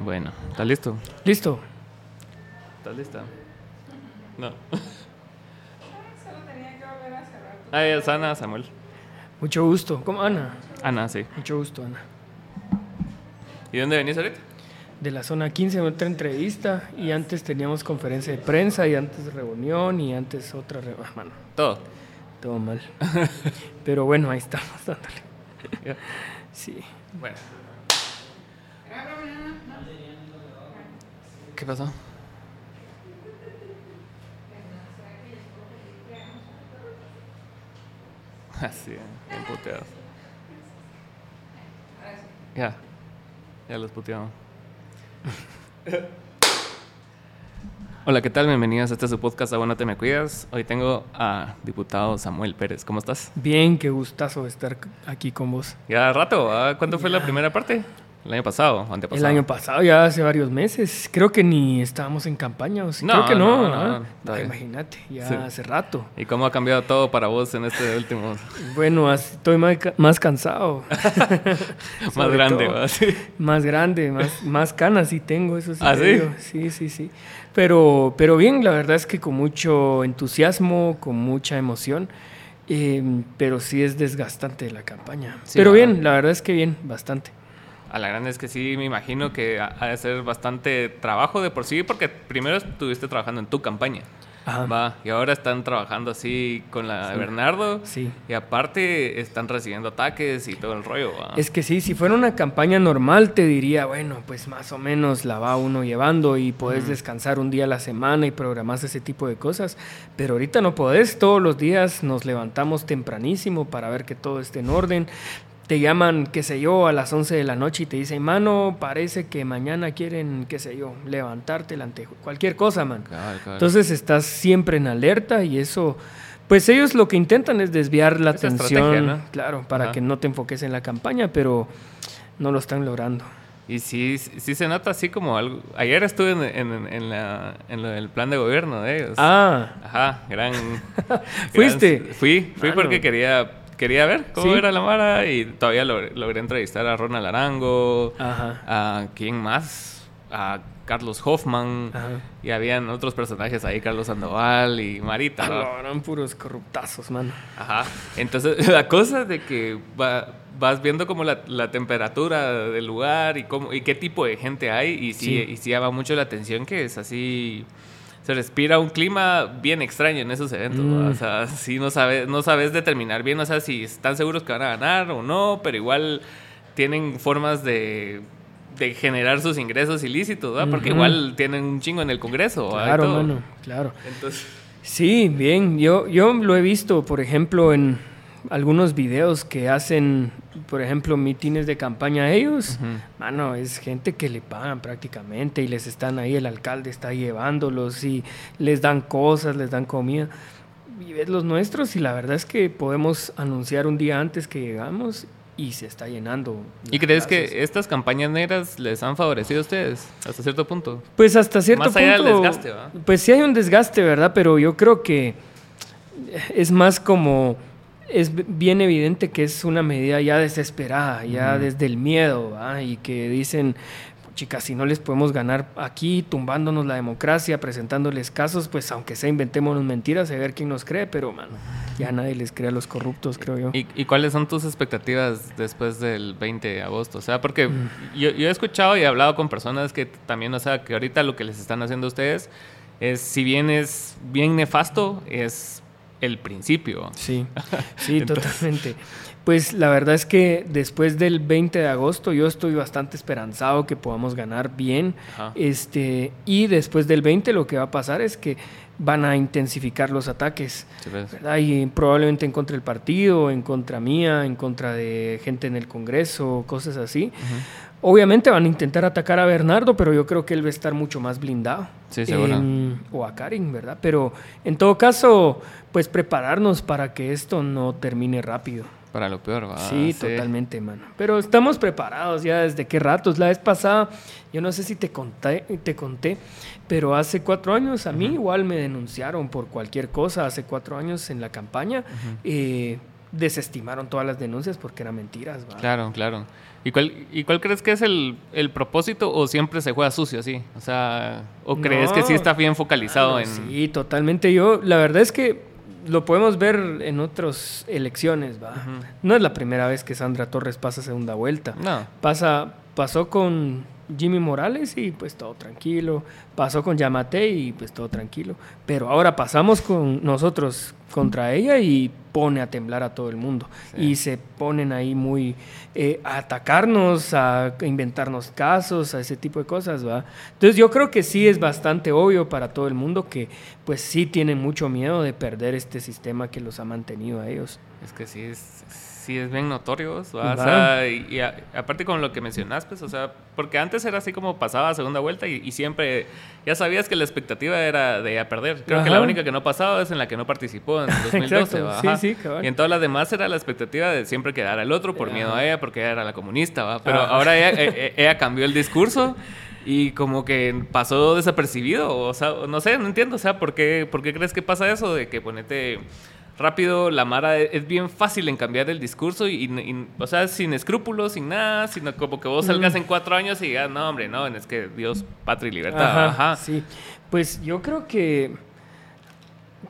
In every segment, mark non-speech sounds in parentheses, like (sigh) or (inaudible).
Bueno, ¿estás listo? Listo. ¿Estás lista? No. (laughs) Solo tenía que volver a cerrar. Ah, es Ana, Samuel. Mucho gusto. ¿Cómo, Ana? Ana, sí. Mucho gusto, Ana. ¿Y dónde venís ahorita? De la zona 15, otra entrevista. Y antes teníamos conferencia de prensa, y antes reunión, y antes otra reunión. Ah, mano, Todo. todo mal. (laughs) Pero bueno, ahí estamos (laughs) dándole. Sí. Bueno. ¿Qué pasó? (laughs) Así, bien puteados. Ya, ya los puteamos. (laughs) Hola, ¿qué tal? Bienvenidos a este su podcast A Bueno Te Me Cuidas. Hoy tengo a diputado Samuel Pérez. ¿Cómo estás? Bien, qué gustazo estar aquí con vos. Ya rato, ¿ah? ¿cuándo fue la primera parte? ¿El año pasado o antepasado? El año pasado, ya hace varios meses. Creo que ni estábamos en campaña. O sí, No, creo que no. no, no, ¿ah? Imagínate, ya Sí. hace rato. ¿Y cómo ha cambiado todo para vos en este último? Bueno, estoy más, más cansado. (laughs) más grande. Sí. Más grande, más, más canas sí tengo, eso sí. ¿Ah, sí? Sí, sí, sí. Pero, pero bien, la verdad es que con mucho entusiasmo, con mucha emoción, eh, pero sí es desgastante la campaña. Sí, pero bien, la verdad es que bien, bastante. A la grande es que sí, me imagino que ha de ser bastante trabajo de por sí, porque primero estuviste trabajando en tu campaña. Ajá. Va, y ahora están trabajando así con la de Bernardo. Sí. Y aparte están recibiendo ataques y todo el rollo. ¿va? Es que sí, si fuera una campaña normal te diría, bueno, pues más o menos la va uno llevando y puedes descansar un día a la semana y programas ese tipo de cosas, pero ahorita no podés, todos los días nos levantamos tempranísimo para ver que todo esté en orden. Te llaman, qué sé yo, a las 11 de la noche y te dicen, mano, parece que mañana quieren, qué sé yo, levantarte el antejo, cualquier cosa, man. Entonces estás siempre en alerta y eso, pues ellos lo que intentan es desviar la Esa atención, estrategia, ¿no? claro, para Ajá. que no te enfoques en la campaña, pero no lo están logrando. Y sí, sí se nota así como algo. Ayer estuve en, en, en la, en lo del plan de gobierno de ellos. Ah, Ajá, gran. (laughs) ¿Fuiste? fui, fui Mano. porque quería, quería ver cómo ¿Sí? era la Mara y todavía logré, logré entrevistar a Ronald Arango, ajá, a quién más, a Carlos Hoffman ajá. y habían otros personajes ahí, Carlos Sandoval y Marita. Ah, no, eran puros corruptazos, mano. Ajá. Entonces, (laughs) la cosa de que va- vas viendo como la, la temperatura del lugar y cómo y qué tipo de gente hay y sí, Sí. y sí llama mucho la atención que es así se respira un clima bien extraño en esos eventos. Mm. o sea, (laughs) sí no sabes no sabes determinar bien, o sea, si están seguros que van a ganar o no, pero igual tienen formas de de generar sus ingresos ilícitos, ¿va? Porque igual tienen un chingo en el Congreso, Claro, mano, claro. Entonces, Sí, bien. Yo, yo lo he visto, por ejemplo, en algunos videos que hacen, por ejemplo, mitines de campaña ellos. Ujú. Mano, es gente que le pagan prácticamente y les están ahí, el alcalde está llevándolos y les dan cosas, les dan comida. Y ves los nuestros y la verdad es que podemos anunciar un día antes que llegamos y se está llenando. ¿Y crees plazas. que estas campañas negras les han favorecido a ustedes hasta cierto punto? Pues hasta cierto Más allá del punto. desgaste, ¿va? Pues sí hay un desgaste, ¿verdad? Pero yo creo que es más como. Es bien evidente que es una medida ya desesperada, ya desde el miedo. Y que dicen, chicas, si no les podemos ganar aquí, tumbándonos la democracia, presentándoles casos, pues aunque sea inventémonos mentiras, a ver quién nos cree, pero, mano, ya nadie les cree a los corruptos, creo yo. ¿Y, y cuáles son tus expectativas después del 20 de agosto? O sea, porque Mm. yo, yo he escuchado y he hablado con personas que también, o sea, que ahorita lo que les están haciendo a ustedes es, si bien es bien nefasto, es el principio. Sí, (laughs) sí, Entonces- totalmente. Pues la verdad es que después del 20 de agosto yo estoy bastante esperanzado que podamos ganar bien. Ajá. Este, y después del 20 lo que va a pasar es que van a intensificar los ataques. ¿Sí. Y probablemente en contra del partido, en contra mía, en contra de gente en el Congreso, cosas así. Obviamente van a intentar atacar a Bernardo, pero yo creo que él va a estar mucho más blindado. Sí, seguro. O a Karin, ¿verdad? Pero en todo caso, pues prepararnos para que esto no termine rápido. Para lo peor, ¿va? sí, totalmente, mano. Pero estamos preparados ya desde qué ratos. La vez pasada, yo no sé si te conté, te conté, pero hace cuatro años a mí igual me denunciaron por cualquier cosa. Hace cuatro años en la campaña. eh, desestimaron todas las denuncias porque eran mentiras. ¿va? Claro, claro. ¿Y cuál, ¿Y cuál crees que es el, el propósito o siempre se juega sucio así? O sea, ¿o crees que sí está bien focalizado Ah, en... Sí, totalmente. Yo, la verdad es que lo podemos ver en otras elecciones, ¿va? No es la primera vez que Sandra Torres pasa segunda vuelta. No. Pasa, pasó con Jimmy Morales y pues todo tranquilo. Pasó con Yamate y pues todo tranquilo. Pero ahora pasamos con nosotros contra ella y pone a temblar a todo el mundo. Sí. Y se ponen ahí muy eh, a atacarnos, a inventarnos casos, a ese tipo de cosas, ¿va? Entonces yo creo que sí es bastante obvio para todo el mundo que pues sí tienen mucho miedo de perder este sistema que los ha mantenido a ellos. Es que sí es, sí es bien notorio. O sea, y, y a- aparte con lo que mencionas, pues, o sea, porque antes era así como pasaba segunda vuelta y, y siempre ya sabías que la expectativa era de a perder. Creo que la Ajá. única que no pasaba es en la que no participó en (laughs) 2012, Exacto, ¿va? sí, Ajá. sí, cabal. Y en todas las demás era la expectativa de siempre quedar al otro por miedo a ella, porque ella era la comunista, ¿va? Pero Ajá. ahora ella, eh, (laughs) eh, ella cambió el discurso. Y como que pasó desapercibido, o sea, no sé, no entiendo, o sea, ¿por qué, por qué crees que pasa eso? De que ponete rápido, la Mara e- es bien fácil en cambiar el discurso y, y- o sea, sin escrúpulos, sin nada, sino como que vos salgas en cuatro años y digas, no, hombre, no, es que Dios, patria y libertad. Ajá, Ajá. Sí, pues yo creo que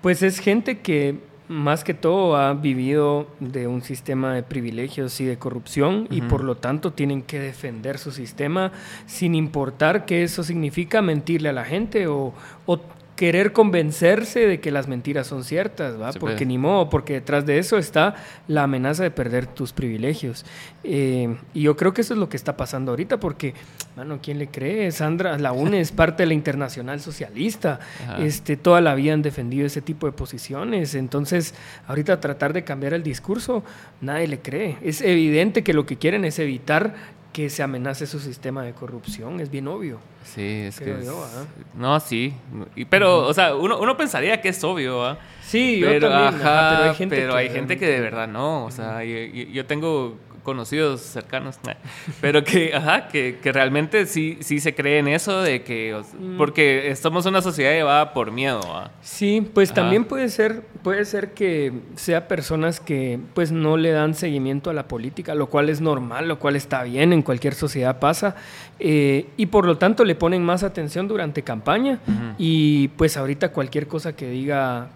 pues es gente que más que todo ha vivido de un sistema de privilegios y de corrupción y por lo tanto tienen que defender su sistema sin importar que eso significa mentirle a la gente o, o querer convencerse de que las mentiras son ciertas, ¿va? Sí, porque pues. ni modo, porque detrás de eso está la amenaza de perder tus privilegios. Eh, y yo creo que eso es lo que está pasando ahorita, porque, mano, ¿quién le cree? Sandra, la UNE es parte de la Internacional Socialista. Ajá. Este, toda la vida han defendido ese tipo de posiciones. Entonces, ahorita tratar de cambiar el discurso, nadie le cree. Es evidente que lo que quieren es evitar que se amenace su sistema de corrupción, es bien obvio. Sí, es que... Creo es- yo, ¿ah? No, sí. Y- pero, o sea, uno, uno pensaría que es obvio, ¿ah? Sí, yo pero, también, ajá, pero hay gente pero que hay gente que de verdad no. O sea, yo, yo- yo tengo conocidos cercanos, nah, pero que, ajá, que, que realmente sí, sí se cree en eso de que, o- Mm. porque somos una sociedad llevada por miedo, ¿ah? Sí, pues Ajá. también puede ser, puede ser que sea personas que pues no le dan seguimiento a la política, lo cual es normal, lo cual está bien, en cualquier sociedad pasa, eh, y por lo tanto le ponen más atención durante campaña y pues ahorita cualquier cosa que diga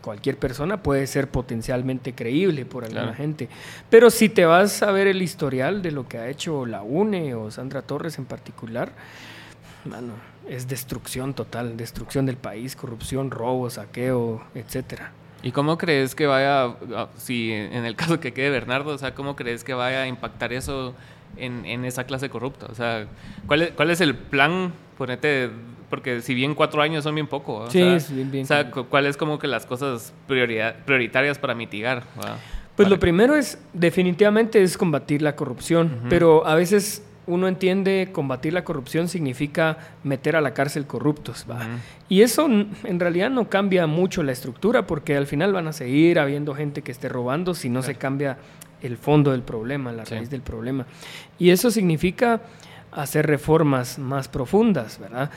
cualquier persona puede ser potencialmente creíble por alguna Claro. gente. Pero si te vas a ver el historial de lo que ha hecho la UNE o Sandra Torres en particular, mano, es destrucción total, destrucción del país, corrupción, robo, saqueo, etcétera. ¿Y cómo crees que vaya, ah, si en el caso que quede Bernardo, o sea, cómo crees que vaya a impactar eso en, en esa clase corrupta? O sea, ¿cuál es, cuál es el plan? Ponete, porque si bien cuatro años son bien poco, o Sí, sea, es bien, bien. O sea, cu- ¿cuál es como que las cosas prioridad, prioritarias para mitigar? Pues lo primero es, definitivamente, es combatir la corrupción, Ujú. pero a veces uno entiende combatir la corrupción significa meter a la cárcel corruptos, ¿va? Ujú. Y eso en realidad no cambia mucho la estructura, porque al final van a seguir habiendo gente que esté robando si no se cambia el fondo del problema, la Sí. raíz del problema. Y eso significa hacer reformas más profundas, ¿verdad?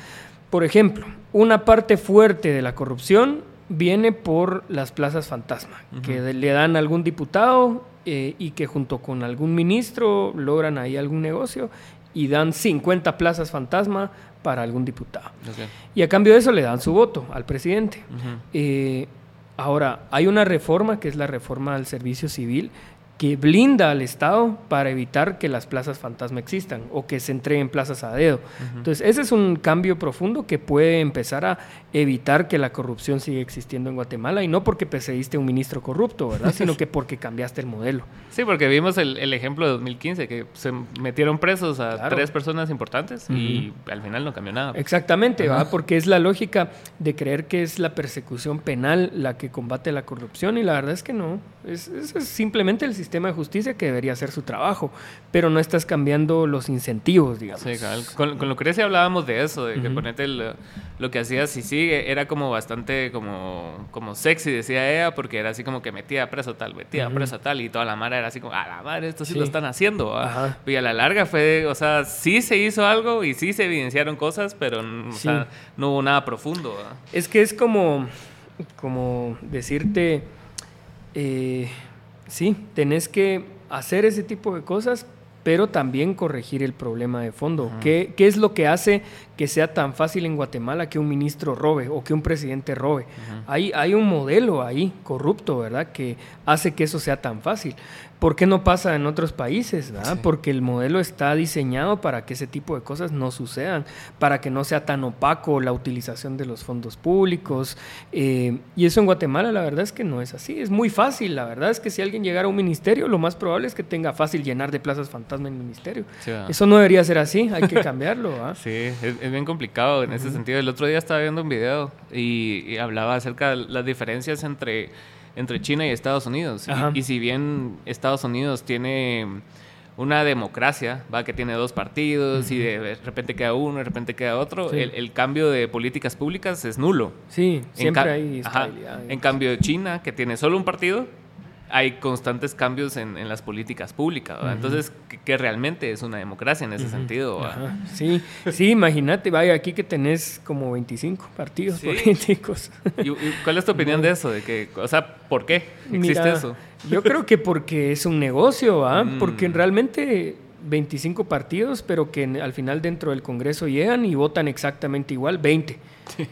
Por ejemplo, una parte fuerte de la corrupción viene por las plazas fantasma, que le dan a algún diputado eh, y que junto con algún ministro logran ahí algún negocio y dan 50 plazas fantasma para algún diputado. Y a cambio de eso le dan su voto al presidente. Eh, ahora, hay una reforma que es la reforma al servicio civil que blinda al Estado para evitar que las plazas fantasma existan o que se entreguen plazas a dedo. Entonces, ese es un cambio profundo que puede empezar a evitar que la corrupción siga existiendo en Guatemala y no porque perseguiste un ministro corrupto, ¿verdad? (laughs) Sino que porque cambiaste el modelo. Sí, porque vimos el, el ejemplo de 2015, que se metieron presos a Claro. tres personas importantes y al final no cambió nada. Exactamente, Ajá. ¿va? porque es la lógica de creer que es la persecución penal la que combate la corrupción y la verdad es que no, es- es simplemente el sistema de justicia que debería hacer su trabajo, pero no estás cambiando los incentivos, digamos. Sí. Con, con Lucrecia hablábamos de eso, de que Ujú. ponete el- lo que hacía Sisi era como bastante como, como sexy, decía ella, porque era así como que metía preso tal, metía Ujú. preso tal, y toda la mara era así como, a la madre, esto sí, Sí. lo están haciendo. ¿va?". Ajá. Y a la larga fue, o sea, sí se hizo algo y sí se evidenciaron cosas, pero o Sí. sea, no hubo nada profundo. Es que es como, como decirte, eh, Sí, tenés que hacer ese tipo de cosas, pero también corregir el problema de fondo. ¿Qué, ¿Qué, es lo que hace que sea tan fácil en Guatemala que un ministro robe o que un presidente robe? hay, hay un modelo ahí corrupto, ¿verdad?, que hace que eso sea tan fácil. ¿Por qué no pasa en otros países? ¿verdad? Porque el modelo está diseñado para que ese tipo de cosas no sucedan, para que no sea tan opaco la utilización de los fondos públicos. Eh, y eso en Guatemala la verdad es que no es así, es muy fácil. La verdad es que si alguien llegara a un ministerio, lo más probable es que tenga fácil llenar de plazas fantasma en el ministerio. eso no debería ser así, hay que (laughs) cambiarlo. Sí, es, bien complicado en ese sentido. El otro día estaba viendo un video y hablaba acerca de las diferencias entre entre China y Estados Unidos. Y, si bien Estados Unidos tiene una democracia, va que tiene dos partidos y de repente queda uno, de repente queda otro, el, cambio de políticas públicas es nulo. Sí, siempre hay En cambio China, que tiene solo un partido, hay constantes cambios en, las políticas públicas. Entonces, que, realmente es una democracia en ese sentido. Sí, sí, imagínate, vaya, aquí que tenés como 25 partidos políticos. ¿Y, cuál es tu opinión de eso? De que, o sea, ¿por qué existe eso? Yo creo que porque es un negocio, ¿ah? Porque realmente 25 partidos, pero que al final dentro del Congreso llegan y votan exactamente igual, 20.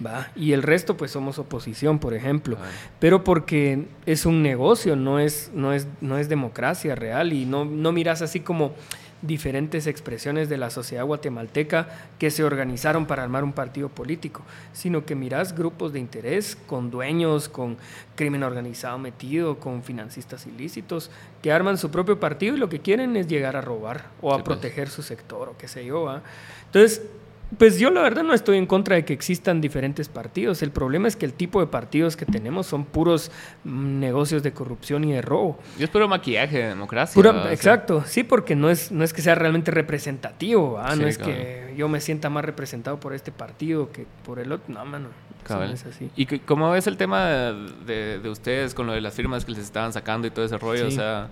¿Va? Y el resto pues somos oposición, por ejemplo. Pero porque es un negocio, no es, no es, no es democracia real y no, no miras así como diferentes expresiones de la sociedad guatemalteca que se organizaron para armar un partido político, sino que miras grupos de interés con dueños, con crimen organizado metido, con financistas ilícitos, que arman su propio partido y lo que quieren es llegar a robar o a pues. proteger su sector o qué sé yo. Entonces, pues yo la verdad no estoy en contra de que existan diferentes partidos. El problema es que el tipo de partidos que tenemos son puros mm, negocios de corrupción y de robo. Y es puro maquillaje de democracia. exacto, sí, porque no es, no es que sea realmente representativo. no es que yo me sienta más representado por este partido que por el otro. No, mano. No es así. ¿Y cómo ves el tema de, ustedes con lo de las firmas que les estaban sacando y todo ese rollo? O sea,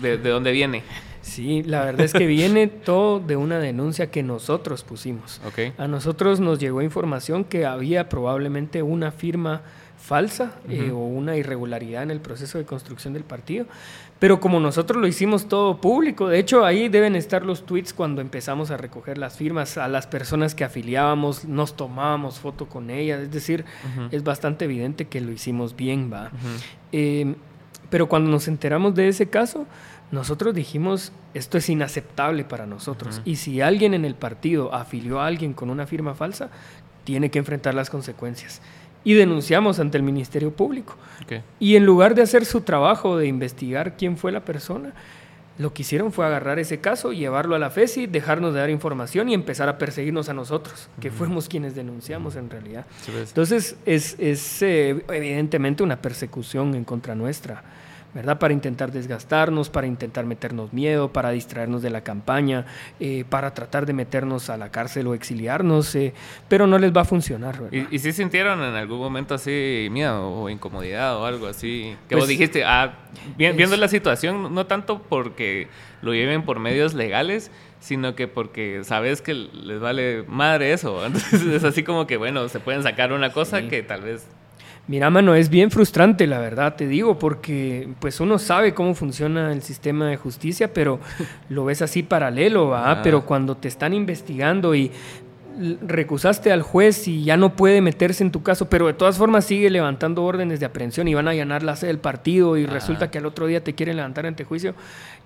¿de, ¿de dónde viene? Sí, la verdad es que viene (laughs) todo de una denuncia que nosotros pusimos. A nosotros nos llegó información que había probablemente una firma falsa eh, o una irregularidad en el proceso de construcción del partido. Pero como nosotros lo hicimos todo público, de hecho ahí deben estar los tweets cuando empezamos a recoger las firmas, a las personas que afiliábamos, nos tomábamos foto con ellas, es decir, es bastante evidente que lo hicimos bien, va. Eh, pero cuando nos enteramos de ese caso, nosotros dijimos, esto es inaceptable para nosotros. Y si alguien en el partido afilió a alguien con una firma falsa, tiene que enfrentar las consecuencias. Y denunciamos ante el Ministerio Público. Y en lugar de hacer su trabajo de investigar quién fue la persona, lo que hicieron fue agarrar ese caso, llevarlo a la FESI, dejarnos de dar información y empezar a perseguirnos a nosotros, que fuimos quienes denunciamos en realidad. Pues. Entonces, es, es eh, evidentemente una persecución en contra nuestra. ¿Verdad? Para intentar desgastarnos, para intentar meternos miedo, para distraernos de la campaña, eh, para tratar de meternos a la cárcel o exiliarnos, eh, pero no les va a funcionar. ¿Y, si sintieron en algún momento así miedo o incomodidad o algo así? Que vos pues, dijiste, ah, viendo la situación, no tanto porque lo lleven por medios legales, sino que porque sabes que les vale madre eso. (laughs) Entonces es así como que, bueno, se pueden sacar una cosa que tal vez Mira, mano, es bien frustrante, la verdad, te digo, porque pues uno sabe cómo funciona el sistema de justicia, pero (laughs) lo ves así paralelo, ¿va? Ah. Pero cuando te están investigando y recusaste al juez y ya no puede meterse en tu caso, pero de todas formas sigue levantando órdenes de aprehensión y van a allanar la sede del partido y resulta que al otro día te quieren levantar ante juicio,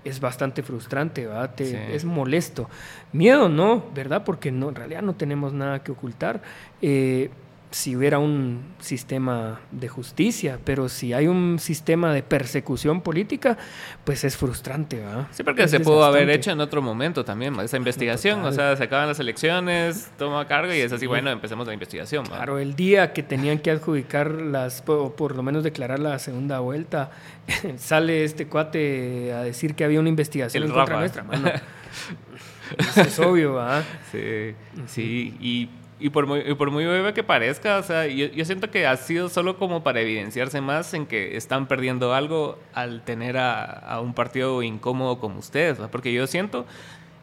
es bastante frustrante, ¿verdad? Es molesto. Miedo no, ¿verdad? Porque no, en realidad no tenemos nada que ocultar. Eh, si hubiera un sistema de justicia, pero si hay un sistema de persecución política, pues es frustrante, ¿verdad? Sí, porque se pudo haber hecho en otro momento también, esa investigación, o sea, se acaban las elecciones, toma cargo y es así, bueno, empecemos la investigación. Claro, el día que tenían que adjudicar las, o por lo menos declarar la segunda vuelta, (laughs) sale este cuate a decir que había una investigación en contra nuestra. (laughs) es obvio, ¿verdad? Sí, sí, y y por muy, por muy bebé que parezca, o sea, yo, yo, siento que ha sido solo como para evidenciarse más en que están perdiendo algo al tener a, a un partido incómodo como ustedes, porque yo siento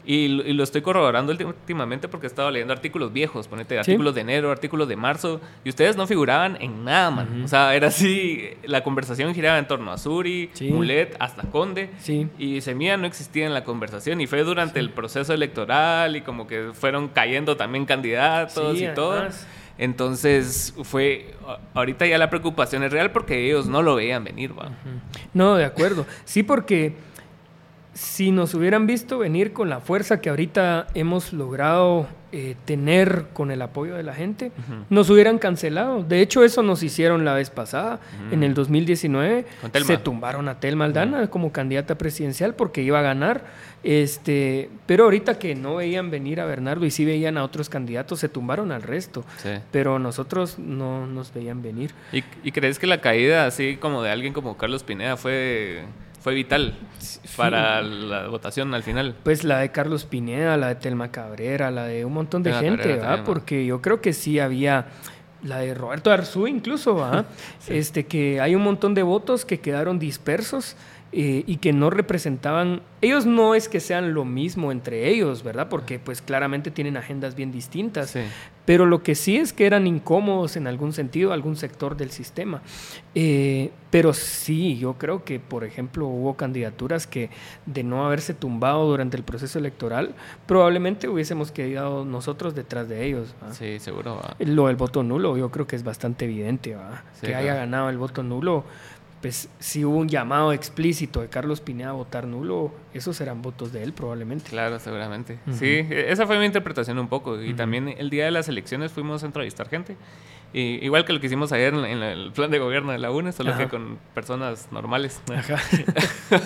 Y, lo- y lo estoy corroborando últimamente porque he estado leyendo artículos viejos, ponete artículos de enero, artículos de marzo, y ustedes no figuraban en nada, man. O sea, era así, la conversación giraba en torno a Suri, Sí. Mulet, hasta Conde, Sí. y Semilla no existía en la conversación, y fue durante el proceso electoral, y como que fueron cayendo también candidatos y todo. Entonces, fue, ahorita ya la preocupación es real porque ellos no lo veían venir, va. No, de acuerdo. Sí, porque si nos hubieran visto venir con la fuerza que ahorita hemos logrado eh, tener con el apoyo de la gente, nos hubieran cancelado. De hecho, eso nos hicieron la vez pasada. En el 2019 Con Telma. se tumbaron a Telma Aldana como candidata presidencial porque iba a ganar. Este, pero ahorita que no veían venir a Bernardo y sí veían a otros candidatos, se tumbaron al resto. Sí. Pero nosotros no nos veían venir. ¿Y, y crees que la caída así como de alguien como Carlos Pineda fue, fue vital para la votación al final? Pues la de Carlos Pineda, la de Telma Cabrera, la de un montón de Telma gente, Cabrera ¿verdad? Porque yo creo que sí había la de Roberto Arzú incluso, ¿verdad? (laughs) Este que hay un montón de votos que quedaron dispersos eh, y que no representaban, ellos no es que sean lo mismo entre ellos, ¿verdad? Porque pues claramente tienen agendas bien distintas, Sí. pero lo que sí es que eran incómodos en algún sentido, algún sector del sistema. Eh, pero sí, yo creo que, por ejemplo, hubo candidaturas que de no haberse tumbado durante el proceso electoral, probablemente hubiésemos quedado nosotros detrás de ellos. ¿va? Sí, seguro. va. Lo del voto nulo, yo creo que es bastante evidente. Sí, que haya ganado el voto nulo. Pues si hubo un llamado explícito de Carlos Pineda a votar nulo, esos serán votos de él probablemente. Claro, seguramente. Sí, e- esa fue mi interpretación un poco. Y también el día de las elecciones fuimos a entrevistar gente. Y, igual que lo que hicimos ayer en, en el plan de gobierno de la UNE, solo Ajá. que con personas normales. ¿no? (laughs) Ajá. (laughs)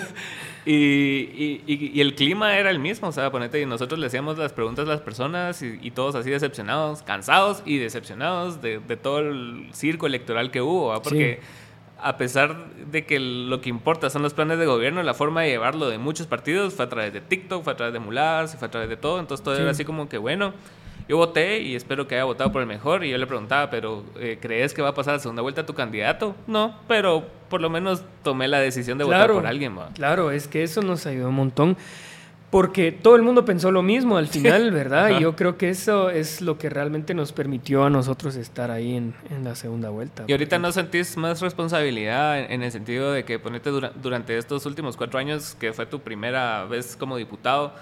Y, y- y- el clima era el mismo, o sea, ponete, y nosotros le hacíamos las preguntas a las personas y, y todos así decepcionados, cansados y decepcionados de, de todo el circo electoral que hubo, ¿va? porque a pesar de que lo que importa son los planes de gobierno, la forma de llevarlo de muchos partidos fue a través de TikTok, fue a través de Mulas, fue a través de todo, entonces todo Sí. era así como que bueno. Yo voté y espero que haya votado por el mejor. Y yo le preguntaba, ¿pero eh, crees que va a pasar a segunda vuelta tu candidato? No, pero por lo menos tomé la decisión de votar por alguien. ¿va? Claro, es que eso nos ayudó un montón. Porque todo el mundo pensó lo mismo al final, ¿verdad? Ajá. Y yo creo que eso es lo que realmente nos permitió a nosotros estar ahí en, en la segunda vuelta. Y ahorita no sentís más responsabilidad en, en el sentido de que ponete dura- durante estos últimos cuatro años, que fue tu primera vez como diputado,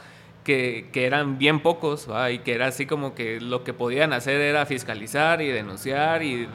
que, que eran bien pocos, ¿va? y que era así como que lo que podían hacer era fiscalizar y denunciar y,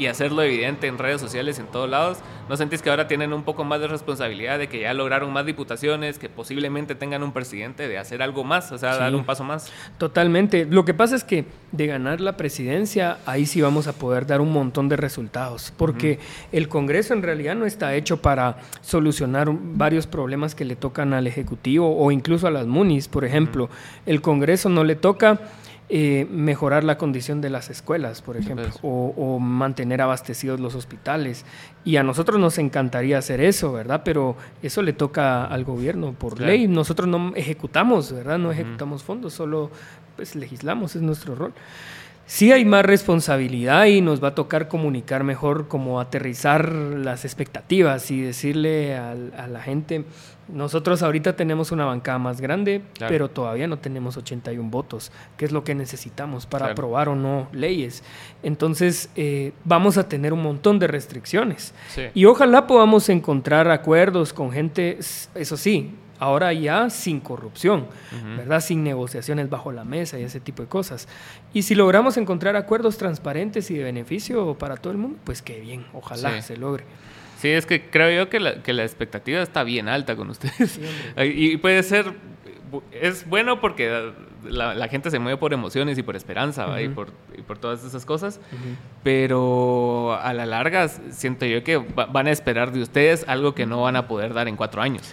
y hacerlo evidente en redes sociales en todos lados. ¿No sentís que ahora tienen un poco más de responsabilidad de que ya lograron más diputaciones, que posiblemente tengan un presidente de hacer algo más, o sea, Sí. dar un paso más? Totalmente. Lo que pasa es que de ganar la presidencia, ahí sí vamos a poder dar un montón de resultados, porque el Congreso en realidad no está hecho para solucionar varios problemas que le tocan al Ejecutivo o incluso a las MUNIS, por ejemplo. El Congreso no le toca eh, mejorar la condición de las escuelas, por ejemplo, o, o mantener abastecidos los hospitales. Y a nosotros nos encantaría hacer eso, ¿verdad? Pero eso le toca al gobierno por Claro. ley. Nosotros no ejecutamos, ¿verdad? No ejecutamos fondos, solo pues legislamos, es nuestro rol. Sí hay más responsabilidad y nos va a tocar comunicar mejor, como aterrizar las expectativas y decirle a, la gente, nosotros ahorita tenemos una bancada más grande, Claro. pero todavía no tenemos 81 votos, que es lo que necesitamos para Claro. aprobar o no leyes. Entonces eh, vamos a tener un montón de restricciones. Sí. Y ojalá podamos encontrar acuerdos con gente, eso sí, ahora ya sin corrupción, ¿verdad? Sin negociaciones bajo la mesa y ese tipo de cosas. Y si logramos encontrar acuerdos transparentes y de beneficio para todo el mundo, pues qué bien, ojalá Sí. se logre. Sí, es que creo yo que la, que la expectativa está bien alta con ustedes. Sí, (laughs) y puede ser, es bueno porque la, la gente se mueve por emociones y por esperanza y, por, y por todas esas cosas, pero a la larga siento yo que va- van a esperar de ustedes algo que no van a poder dar en cuatro años.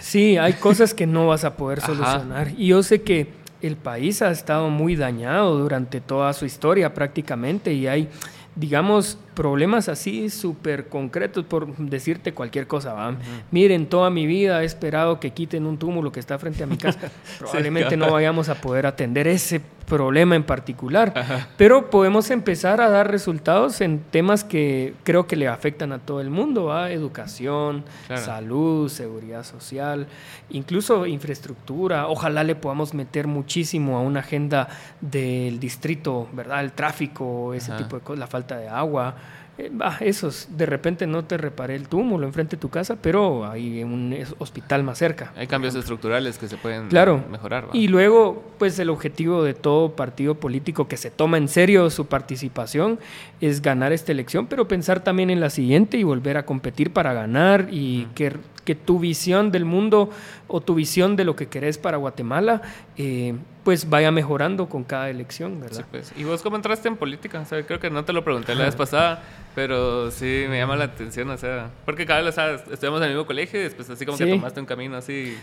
Sí, hay cosas que no vas a poder Ajá. solucionar. Y yo sé que el país ha estado muy dañado durante toda su historia prácticamente y hay, digamos, problemas así súper concretos por decirte cualquier cosa. ¿va? Miren, toda mi vida he esperado que quiten un túmulo que está frente a mi casa. (laughs) Probablemente no vayamos a poder atender ese problema en particular, pero podemos empezar a dar resultados en temas que creo que le afectan a todo el mundo, educación, Claro. salud, seguridad social, incluso infraestructura. Ojalá le podamos meter muchísimo a una agenda del distrito, ¿verdad? El tráfico, ese Ajá. tipo de cosas, la falta de agua. Eh, bah, esos, de repente no te reparé el túmulo enfrente de tu casa, pero hay un hospital más cerca. Hay cambios estructurales que se pueden Claro. mejorar. ¿va? Y luego, pues el objetivo de todo partido político que se toma en serio su participación es ganar esta elección, pero pensar también en la siguiente y volver a competir para ganar y que, que tu visión del mundo o tu visión de lo que querés para Guatemala, eh, pues vaya mejorando con cada elección, ¿verdad? Sí, pues. ¿Y vos cómo entraste en política? O sea, creo que no te lo pregunté la vez pasada, pero sí me llama la atención, o sea, porque cada vez o sea, estudiamos en el mismo colegio y después así como que tomaste un camino así.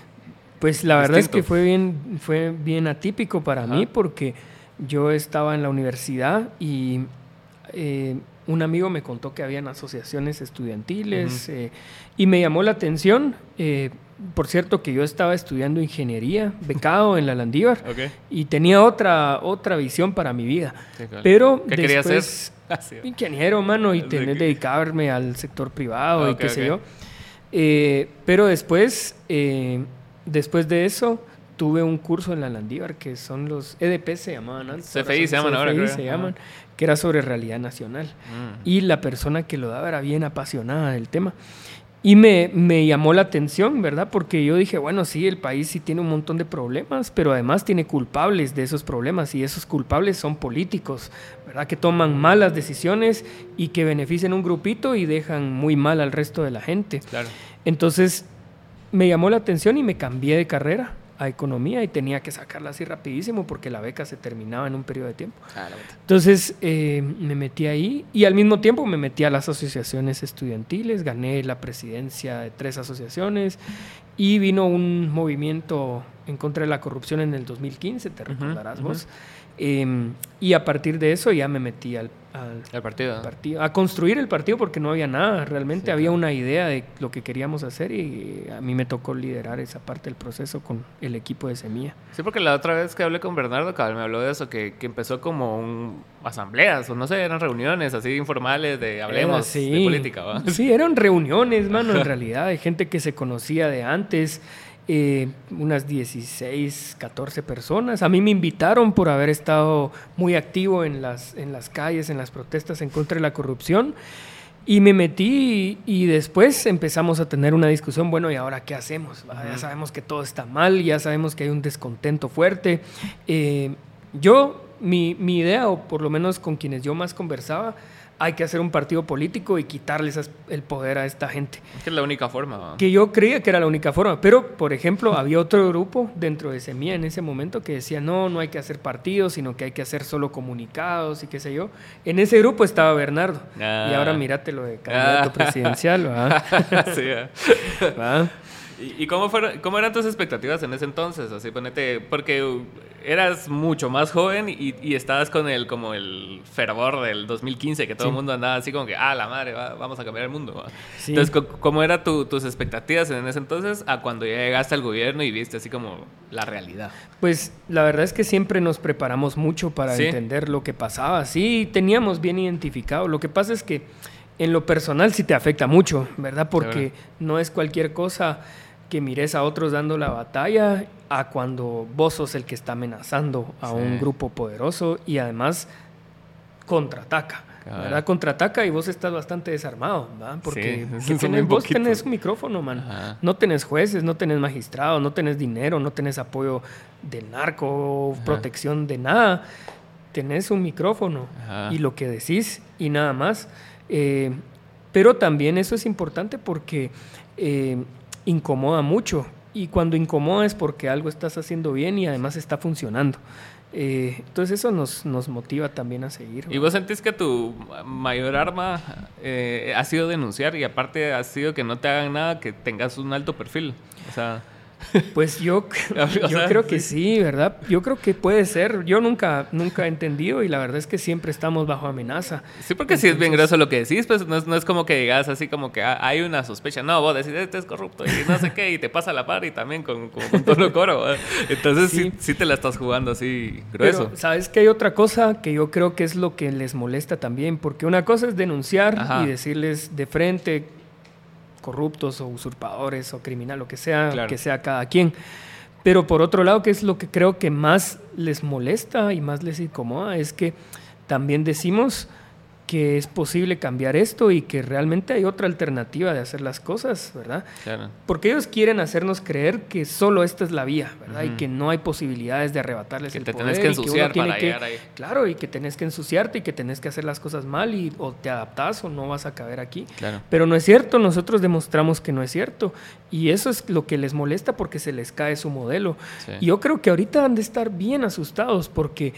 Pues la verdad es que fue bien, fue bien atípico para Ajá. mí porque yo estaba en la universidad y eh, un amigo me contó que habían asociaciones estudiantiles eh, y me llamó la atención. eh, por cierto que yo estaba estudiando ingeniería, becado en la Landívar (laughs) Ok. y tenía otra, otra visión para mi vida. Sí, claro. Pero ¿Qué querías ser? después, (laughs) Así. ingeniero, mano, y tener que- dedicarme al sector privado y Ok, qué sé ok. yo. Eh, pero después, eh, después de eso, tuve un curso en la Landívar que son los EDP se llamaban antes. ahora CFI se llaman ahora, CFI creo. se llaman, que era sobre realidad nacional. Mm. Y la persona que lo daba era bien apasionada del tema. Y me, me llamó la atención, ¿verdad? Porque yo dije, bueno, sí, el país sí tiene un montón de problemas, pero además tiene culpables de esos problemas y esos culpables son políticos, ¿verdad? Que toman malas decisiones y que benefician un grupito y dejan muy mal al resto de la gente. Claro. Entonces me llamó la atención y me cambié de carrera a economía y tenía que sacarla así rapidísimo porque la beca se terminaba en un periodo de tiempo. Ah. Entonces eh, me metí ahí y al mismo tiempo me metí a las asociaciones estudiantiles, gané la presidencia de tres asociaciones y vino un movimiento en contra de la corrupción en el 2015, te recordarás vos. Em, y a partir de eso ya me metí al, al El partido. partido, a construir el partido porque no había nada, realmente Sí, había claro. una idea de lo que queríamos hacer y a mí me tocó liderar esa parte del proceso con el equipo de Semilla. Sí, porque la otra vez que hablé con Bernardo, cabal, me habló de eso, que, que empezó como un, asambleas, o no sé, eran reuniones así informales de hablemos sí. de política, ¿va? Sí, eran reuniones, mano, en (laughs) realidad, de gente que se conocía de antes, eh, unas 16, 14 personas. A mí me invitaron por haber estado muy activo en las, en las calles, en las protestas en contra de la corrupción. Y me metí y, y después empezamos a tener una discusión, bueno, ¿y ahora qué hacemos? va? Ya sabemos que todo está mal, ya sabemos que hay un descontento fuerte. Eh, yo, mi, mi idea, o por lo menos con quienes yo más conversaba, hay que hacer un partido político y quitarles el poder a esta gente. Que es la única forma, ¿va? Que yo creía que era la única forma, pero por ejemplo había otro grupo dentro de Semilla en ese momento que decía no, no hay que hacer partidos, sino que hay que hacer solo comunicados y qué sé yo. En ese grupo estaba Bernardo Ah. y ahora mírate lo de candidato Ah. presidencial, ¿va? (laughs) sí. (laughs) ¿Y, y cómo, fueron, cómo eran tus expectativas en ese entonces? Así, ponete, porque eras mucho más joven y, y estabas con el, como el fervor del 2015, que todo Sí. el mundo andaba así como que, ah, la madre, va- vamos a cambiar el mundo. Entonces, ¿cómo eran tus expectativas en ese entonces a cuando ya llegaste al gobierno y viste así como la realidad? Pues la verdad es que siempre nos preparamos mucho para Sí. entender lo que pasaba. Sí, teníamos bien identificado. Lo que pasa es que en lo personal sí te afecta mucho, ¿verdad? Porque no es cualquier cosa que mires a otros dando la batalla a cuando vos sos el que está amenazando a Sí. un grupo poderoso y además contraataca. ¿verdad? Contraataca y vos estás bastante desarmado, ¿verdad? Porque Sí, (laughs) vos tenés un micrófono, man. Ajá. No tenés jueces, no tenés magistrados, no tenés dinero, no tenés apoyo del narco, Ajá. protección de nada. Tenés un micrófono Ajá. y lo que decís y nada más. Eh, pero también eso es importante porque eh, incomoda mucho. Y cuando incomoda es porque algo estás haciendo bien y además está funcionando. Eh, entonces eso nos, nos motiva también a seguir. ¿Y vos sentís que tu mayor arma eh, ha sido denunciar y aparte ha sido que no te hagan nada, que tengas un alto perfil? O sea, Pues yo, (laughs) yo creo que sí, ¿verdad? Yo creo que puede ser. Yo nunca, nunca he entendido y la verdad es que siempre estamos bajo amenaza. Sí, porque sí es bien grueso lo que decís, pues no es, no es como que digas así como que ah, hay una sospecha. No, vos decís, este es corrupto y no sé qué, y te pasa la par y también con, con, con todo lo coro. ¿verdad? (laughs) Entonces sí. Sí. sí, te la estás jugando así grueso. Pero, ¿sabes que hay otra cosa que yo creo que es lo que les molesta también? Porque una cosa es denunciar Ajá. y decirles de frente corruptos o usurpadores o criminal, lo que sea, Claro. que sea cada quien. Pero por otro lado, que es lo que creo que más les molesta y más les incomoda, es que también decimos que es posible cambiar esto y que realmente hay otra alternativa de hacer las cosas, ¿verdad? Claro. Porque ellos quieren hacernos creer que solo esta es la vía, ¿verdad? Y que no hay posibilidades de arrebatarles Que el te poder. tenés que y uno ensuciar tiene para que- llegar ahí. Claro, y que tenés que ensuciarte y que tenés que hacer las cosas mal y o te adaptás o no vas a caber aquí. Claro. Pero no es cierto, nosotros demostramos que no es cierto. Y eso es lo que les molesta porque se les cae su modelo. Sí. Y yo creo que ahorita han de estar bien asustados porque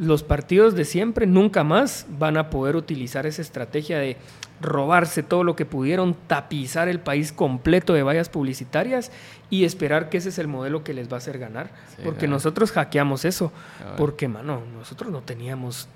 los partidos de siempre nunca más van a poder utilizar esa estrategia de robarse todo lo que pudieron, tapizar el país completo de vallas publicitarias y esperar que ese es el modelo que les va a hacer ganar. Sí, porque claro. nosotros hackeamos eso. Porque, mano, nosotros no teníamos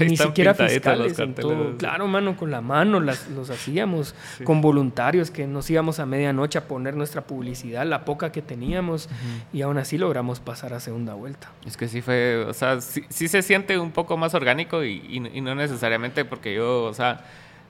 Ahí ni siquiera fiscales. en todo. sí. Claro, mano, con la mano las, los hacíamos, con voluntarios que nos íbamos a medianoche a poner nuestra publicidad, la poca que teníamos, y aún así logramos pasar a segunda vuelta. Es que sí fue, o sea, sí, sí se siente un poco más orgánico y, y- y no necesariamente porque yo, o sea,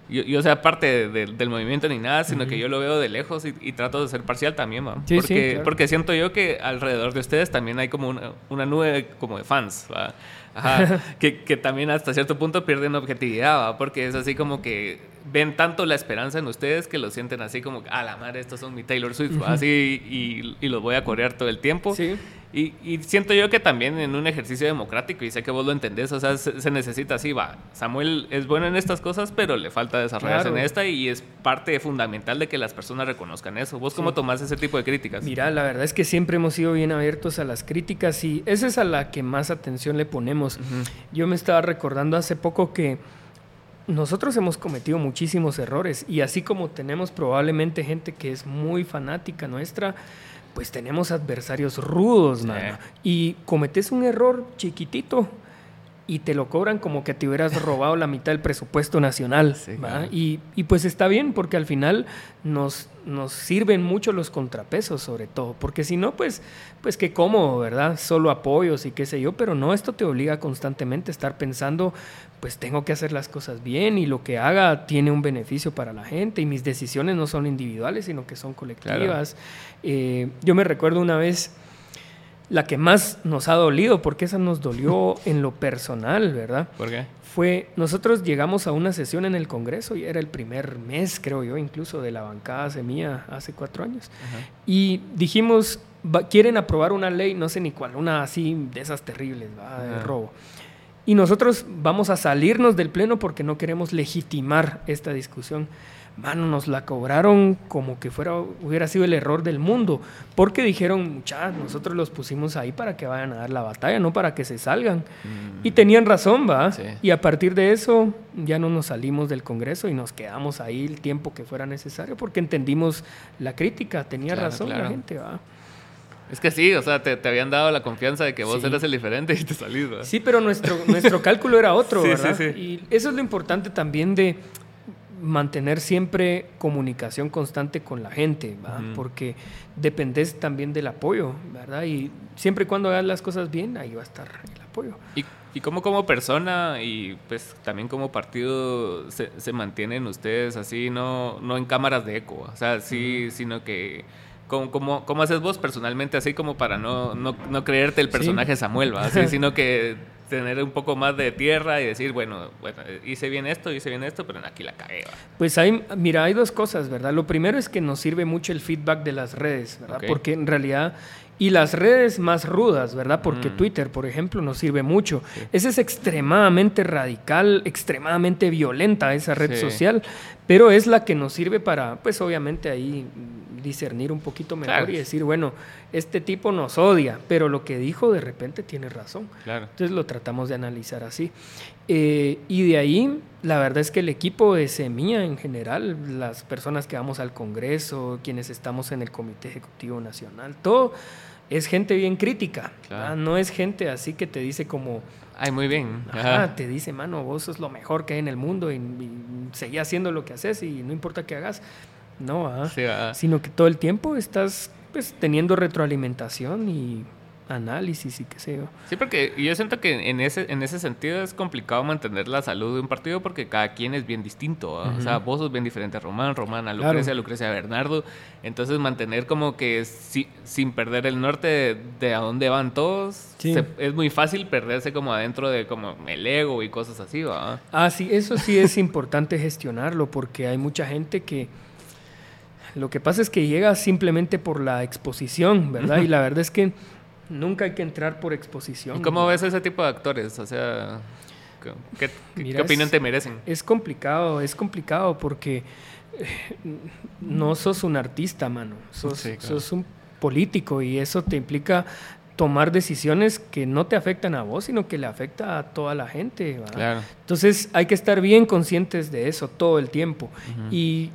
yo, yo sea parte de- de- del movimiento ni nada, sino que yo lo veo de lejos y, y trato de ser parcial también, ¿va? Sí, sí, porque, claro. porque siento yo que alrededor de ustedes también hay como una, una nube como de fans, ¿va? Ajá, (laughs) que, que también hasta cierto punto pierden objetividad, ¿va? Porque es así como que ven tanto la esperanza en ustedes que lo sienten así como, a la madre, estos son mi Taylor Swift, ¿va? así y, y los voy a corear todo el tiempo. Sí. Y, y siento yo que también en un ejercicio democrático, y sé que vos lo entendés, o sea, se, se necesita así, va. Samuel es bueno en estas cosas, pero le falta desarrollarse Claro. en esta y es parte fundamental de que las personas reconozcan eso. ¿Vos cómo tomás ese tipo de críticas? Mira, la verdad es que siempre hemos sido bien abiertos a las críticas y esa es a la que más atención le ponemos. Yo me estaba recordando hace poco que nosotros hemos cometido muchísimos errores y así como tenemos probablemente gente que es muy fanática nuestra, pues tenemos adversarios rudos, Sí. mano. Y cometes un error chiquitito y te lo cobran como que te hubieras robado la mitad del presupuesto nacional. Sí, ¿va? claro. Y, y pues está bien porque al final nos, nos sirven mucho los contrapesos sobre todo, porque si no, pues, pues qué cómodo, ¿verdad? Solo apoyos y qué sé yo, pero no, esto te obliga constantemente a estar pensando, pues tengo que hacer las cosas bien y lo que haga tiene un beneficio para la gente y mis decisiones no son individuales, sino que son colectivas. Eh, yo me recuerdo una vez la que más nos ha dolido, porque esa nos dolió (laughs) en lo personal, ¿verdad? ¿Por qué? Fue, nosotros llegamos a una sesión en el Congreso y era el primer mes, creo yo, incluso de la bancada Semilla hace cuatro años. Y dijimos, va- quieren aprobar una ley, no sé ni cuál, una así de esas terribles, ¿va? de robo. Y nosotros vamos a salirnos del pleno porque no queremos legitimar esta discusión. Mano, nos la cobraron como que fuera, hubiera sido el error del mundo. Porque dijeron, mucha, nosotros los pusimos ahí para que vayan a dar la batalla, no para que se salgan. Y tenían razón, ¿va? Sí. Y a partir de eso ya no nos salimos del Congreso y nos quedamos ahí el tiempo que fuera necesario porque entendimos la crítica. Tenía Claro, razón la gente, ¿va? Es que sí, o sea, te, te habían dado la confianza de que vos Sí. eras el diferente y te salís, ¿verdad? Sí, pero nuestro, nuestro (laughs) cálculo era otro, Sí, ¿verdad? sí, sí. Y eso es lo importante también de mantener siempre comunicación constante con la gente. Ujú. Porque dependes también del apoyo, ¿verdad? Y siempre y cuando hagas las cosas bien, ahí va a estar el apoyo. Y, y cómo como persona y pues también como partido se, se mantienen ustedes así, no, no en cámaras de eco, o sea, sí, sino que... ¿Cómo, cómo, cómo haces vos personalmente así como para no, no, no creerte el Sí. personaje Samuel, ¿va? Así, sino que tener un poco más de tierra y decir, bueno, bueno, hice bien esto, hice bien esto, pero aquí la cagué, ¿va? Pues hay, mira, hay dos cosas, ¿verdad? Lo primero es que nos sirve mucho el feedback de las redes, ¿verdad? Porque en realidad, y las redes más rudas, ¿verdad? Porque Mm. Twitter, por ejemplo, nos sirve mucho. Esa es extremadamente radical, extremadamente violenta esa red Sí. social, pero es la que nos sirve para, pues obviamente ahí discernir un poquito mejor Claro. y decir, bueno, este tipo nos odia, pero lo que dijo de repente tiene razón. Claro. Entonces lo tratamos de analizar así. Eh, y de ahí, la verdad es que el equipo de Semilla en general, las personas que vamos al Congreso, quienes estamos en el Comité Ejecutivo Nacional, todo es gente bien crítica. Claro. No es gente así que te dice como, Ay, muy bien. Ajá, Ajá. te dice, mano, vos sos lo mejor que hay en el mundo y, y seguí haciendo lo que haces y no importa qué hagas. No, ah, Sí, sino que todo el tiempo estás pues, teniendo retroalimentación y análisis y qué sé yo. Sí, porque yo siento que en ese, en ese sentido es complicado mantener la salud de un partido porque cada quien es bien distinto. O sea, vos sos bien diferente a Román, Román a Claro. Lucrecia, Lucrecia a Bernardo. Entonces mantener como que si- sin perder el norte de, de a dónde van todos, Sí. se- es muy fácil perderse como adentro de como el ego y cosas así, ¿va? Ah, sí, eso sí es importante gestionarlo porque hay mucha gente que lo que pasa es que llega simplemente por la exposición, ¿verdad? Y la (laughs) verdad es que nunca hay que entrar por exposición. ¿Y ¿Cómo ves ese tipo de actores? O sea, ¿qué, qué- qué Mira, opinión es- te merecen? Es complicado, es complicado porque eh, no sos un artista, mano. Sos, Sí, claro. sos un político y eso te implica tomar decisiones que no te afectan a vos, sino que le afecta a toda la gente. Claro. Entonces hay que estar bien conscientes de eso todo el tiempo. Y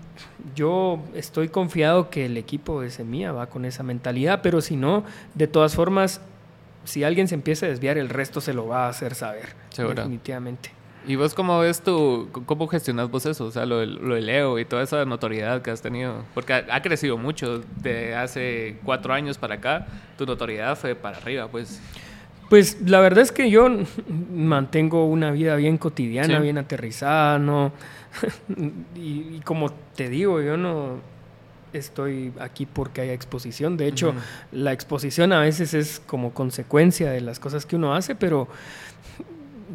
yo estoy confiado que el equipo de Semilla va con esa mentalidad, pero si no, de todas formas, si alguien se empieza a desviar, el resto se lo va a hacer saber. Seguro. Definitivamente. ¿Y vos cómo ves tu, cómo gestionas vos eso? O sea, lo, lo del Leo y toda esa notoriedad que has tenido. Porque ha, ha crecido mucho de hace cuatro años para acá. Tu notoriedad fue para arriba, pues. Pues la verdad es que yo (laughs) mantengo una vida bien cotidiana, Sí. bien aterrizada, no. (laughs) y, y como te digo, yo no estoy aquí porque haya exposición. De hecho, la exposición a veces es como consecuencia de las cosas que uno hace, pero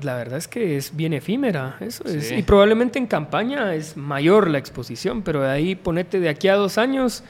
la verdad es que es bien efímera. Eso es. Y probablemente en campaña es mayor la exposición, pero de ahí ponete de aquí a dos años.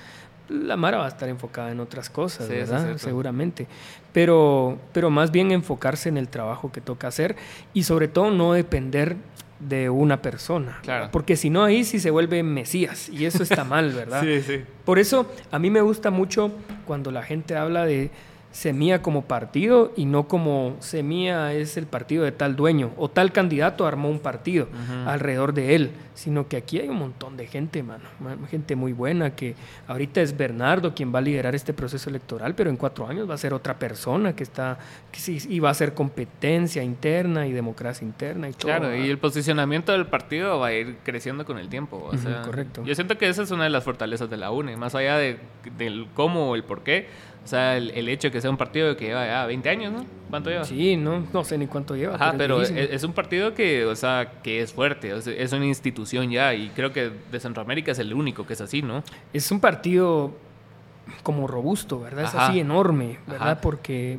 La Mara va a estar enfocada en otras cosas, Sí, eso es ¿verdad? Seguramente. Pero, pero más bien enfocarse en el trabajo que toca hacer y sobre todo no depender de una persona. Claro. Porque si no, ahí sí se vuelve mesías y eso está mal, (laughs) ¿verdad? Sí, sí. Por eso a mí me gusta mucho cuando la gente habla de Semilla como partido y no como Semilla es el partido de tal dueño o tal candidato armó un partido alrededor de él, sino que aquí hay un montón de gente, mano, ma- gente muy buena que ahorita es Bernardo quien va a liderar este proceso electoral, pero en cuatro años va a ser otra persona que está, que sí, y va a ser competencia interna y democracia interna y todo. Claro, y el posicionamiento del partido va a ir creciendo con el tiempo. O Ujú, sea, correcto. Yo siento que esa es una de las fortalezas de la UNE, más allá de, del cómo o el por qué. O sea, el, el hecho de que sea un partido que lleva ya 20 años, ¿no? ¿Cuánto lleva? Sí, no, no sé ni cuánto lleva. Ajá, pero es un partido que, o sea, que es fuerte, o sea, es una institución ya y creo que de Centroamérica es el único que es así, ¿no? es un partido como robusto, ¿verdad? Es así enorme, ¿verdad? Ajá. Porque